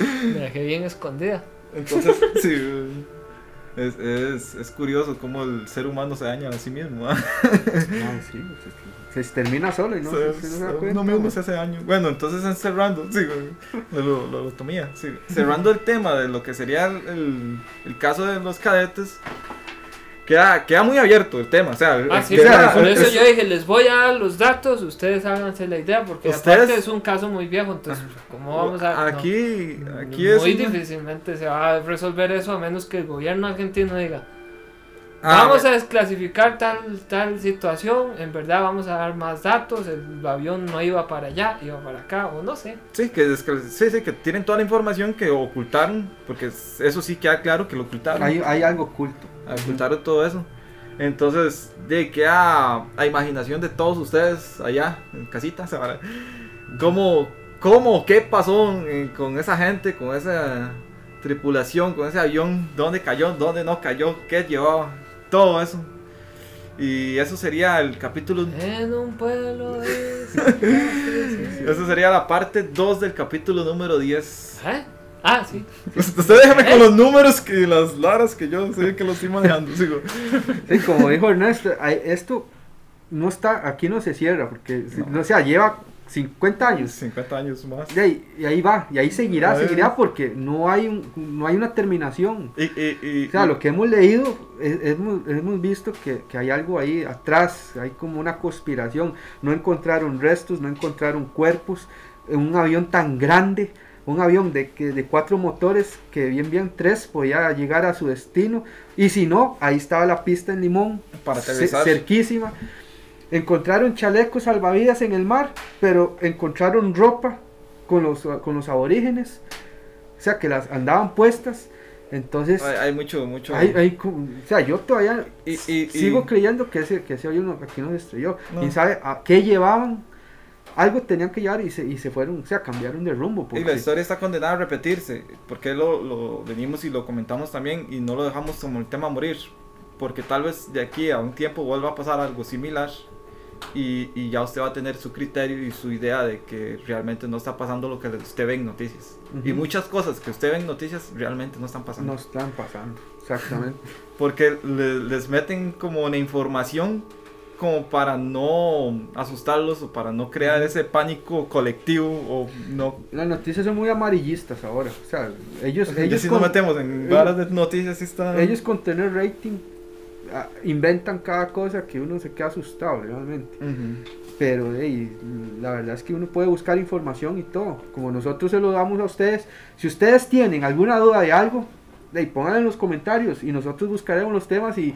Me dejé bien escondida. Entonces, sí. Es, es, es curioso cómo el ser humano se daña a sí mismo. ¿ah? No, sí, pues, se extermina solo y no, Se- se, se da se- cuenta. uno mismo se hace daño. Bueno, entonces en cerrando, sí, lo, lo, lo tomía, sí. cerrando el tema de lo que sería el, el caso de los cadetes, queda, queda muy abierto el tema. O sea, Ah, es- sí, o sea, por es- eso es- yo dije, les voy a dar los datos, ustedes háganse la idea, porque Ustedes- aparte es un caso muy viejo, entonces, ¿cómo vamos a...? no. Aquí, aquí es. Muy difícilmente se va a resolver eso a menos que el gobierno argentino diga, Ah, vamos a desclasificar tal, tal situación, en verdad vamos a dar más datos, el avión no iba para allá, iba para acá, o no sé. Sí, que, sí, sí, que tienen toda la información que ocultaron, porque eso sí queda claro que lo ocultaron. Hay, hay algo oculto. ocultaron todo eso. Entonces, de que a, a imaginación de todos ustedes allá en casita, ¿sabrá? ¿Cómo, cómo, qué pasó con esa gente, con esa tripulación, con ese avión? ¿Dónde cayó? ¿Dónde no cayó? ¿Qué llevaba? Todo eso. Y eso sería el capítulo. En un pueblo de... Eso sería la parte 2 del capítulo número 10. ¿Eh? Ah, sí. Usted déjeme con los números que las laras que yo sé que lo estoy manejando. Sigo. Sí, como dijo Ernesto, esto no está, aquí no se cierra, porque, No. o sea, lleva 50 años. 50 años más. De ahí- y ahí va, y ahí seguirá, seguirá, porque no hay, un, no hay una terminación. Y, y, y- O sea, lo que hemos leído, es- hemos, hemos visto que, que hay algo ahí atrás, hay como una conspiración. No encontraron restos, no encontraron cuerpos. Un avión tan grande, un avión de, que, de cuatro motores, que bien, bien tres podía llegar a su destino. Y si no, ahí estaba la pista en Limón, para aterrizar. cerquísima. Encontraron chalecos salvavidas en el mar, pero encontraron ropa con los, con los aborígenes. O sea, que las andaban puestas. Entonces, Hay, hay mucho, mucho. hay, hay o sea, yo todavía Y- y- y- sigo creyendo que ese, que ese avión aquí no se estrelló. No. ¿Quién sabe a qué llevaban? Algo tenían que llevar y se, y se fueron, o sea, cambiaron de rumbo. Y la historia está condenada a repetirse. Porque lo, lo venimos y lo comentamos también y no lo dejamos como el tema morir. Porque tal vez de aquí a un tiempo vuelva a pasar algo similar. Y, y ya usted va a tener su criterio y su idea de que realmente no está pasando lo que usted ve en noticias. Y Ujú. muchas cosas que usted ve en noticias realmente no están pasando. no están pasando, exactamente. Porque le- les meten como una información como para no asustarlos o para no crear ese pánico colectivo o no Las noticias son muy amarillistas ahora. O sea, ellos, ellos, si con, nos metemos en varas de noticias está ellos con tener rating inventan cada cosa que uno se queda asustado realmente. Pero ey, la verdad es que uno puede buscar información y todo. Como nosotros se lo damos a ustedes. Si ustedes tienen alguna duda de algo, ey, pónganlo en los comentarios y nosotros buscaremos los temas y,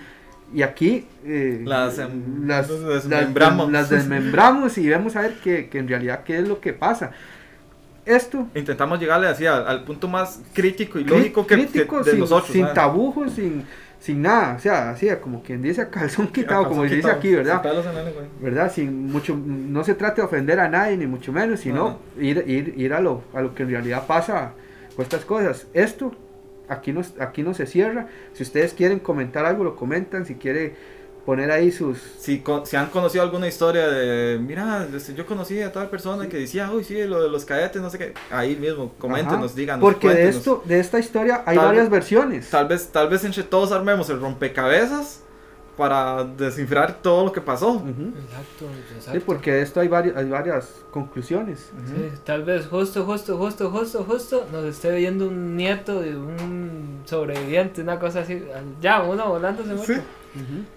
Y aquí eh, Las, em, las, desmembramos. las desmembramos y vemos a ver que, que en realidad qué es lo que pasa. Esto Intentamos llegarle así al, al punto más crítico y lógico que, crítico, que de sin, nosotros. sin ¿sabes? tabujos, sin, sin nada. O sea, así como quien dice calzón quitado, como son se dice aquí, ¿verdad? lengua. ¿verdad? Sin mucho, no se trata de ofender a nadie, ni mucho menos, sino ir, ir, ir a, lo, a lo que en realidad pasa con estas cosas. Esto aquí no, aquí no se cierra. Si ustedes quieren comentar algo, lo comentan. Si quiere poner ahí sus... Si, con- si han conocido alguna historia de, mira, este, yo conocí a tal persona que decía, uy, sí, lo de los cadetes, no sé qué, ahí mismo, coméntenos, Ajá. díganos. Porque de esto, de esta historia hay Tal varias vez- versiones. Tal vez, tal vez entre todos armemos el rompecabezas para descifrar todo lo que pasó. Exacto, exacto. Sí, porque de esto hay, vari- hay varias conclusiones. Sí, tal vez justo, justo, justo, justo, justo nos esté viendo un nieto de un sobreviviente, una cosa así. Ya, uno volándose mucho. Sí.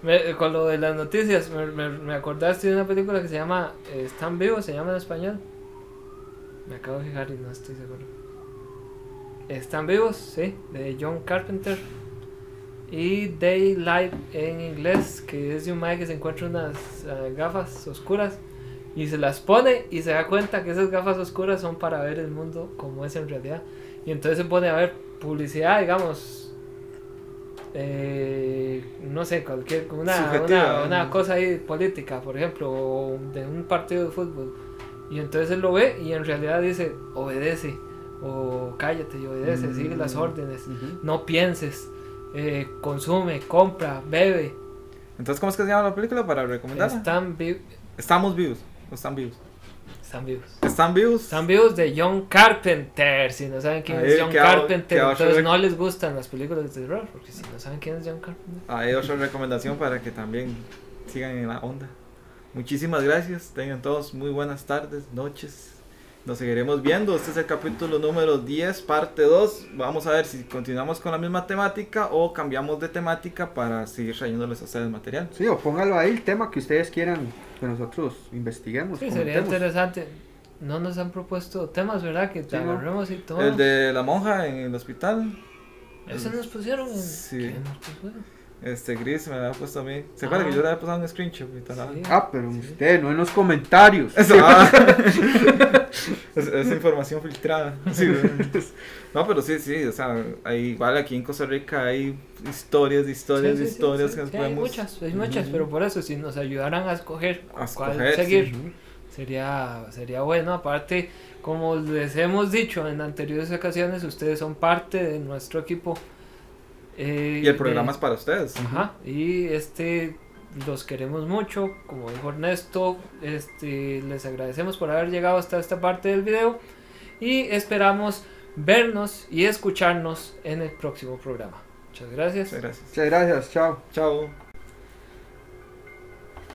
Me- con lo de las noticias, me, me, me acordaste de una película que se llama eh, Están vivos, se llama en español. Me acabo de fijar y no estoy seguro. Están vivos, sí, de John Carpenter. Y Daylight en inglés, que es de un mae que se encuentra unas eh, gafas oscuras y se las pone y se da cuenta que esas gafas oscuras son para ver el mundo como es en realidad. Y entonces se pone a ver publicidad, digamos, eh, no sé, cualquier, una, una, una cosa ahí política, por ejemplo, o de un partido de fútbol. Y entonces él lo ve y en realidad dice, obedece, o cállate y obedece, sigue las órdenes, Ujú. no pienses, eh, consume, compra, bebe. Entonces, ¿cómo es que se llama la película para recomendarla? Están, vi- Estamos vivos. o Están vivos. están vivos. Están vivos. Están vivos de John Carpenter. Si no saben quién Ahí es John Carpenter, entonces no les gustan las películas de terror. Porque si no saben quién es John Carpenter. Hay otra recomendación para que también sigan en la onda. Muchísimas gracias. Tengan todos muy buenas tardes, noches. Nos seguiremos viendo. Este es el capítulo número 10, parte 2. Vamos a ver si continuamos con la misma temática o cambiamos de temática para seguir trayéndoles a ustedes material. Sí, o póngalo ahí el tema que ustedes quieran que nosotros investiguemos. Sí, sería interesante. No nos han propuesto temas, ¿verdad? Que te Sí, agarremos y todo. El de la monja en el hospital. Eso nos pusieron. Sí. ¿Qué nos pusieron? Este gris me había puesto a mí. ¿Se acuerdan Ajá. que yo le había pasado un screenshot? y tal? Sí. Ah, pero usted, no en los comentarios. Eso, ah. es, es información filtrada. Sí, no, pero sí, sí, o sea, hay, igual aquí en Costa Rica hay historias, historias, Sí, sí, sí, historias sí, que nos sí, hay podemos muchas, hay muchas, pero por eso, si nos ayudaran a escoger A cuál escoger, sí. seguir, sería, sería bueno. Aparte, como les hemos dicho en anteriores ocasiones, ustedes son parte de nuestro equipo. Eh, Y el programa de- es para ustedes. Ajá, y este los queremos mucho, como dijo Ernesto, este les agradecemos por haber llegado hasta esta parte del video y esperamos vernos y escucharnos en el próximo programa. Muchas gracias. Muchas gracias. Muchas gracias, chao. Chao.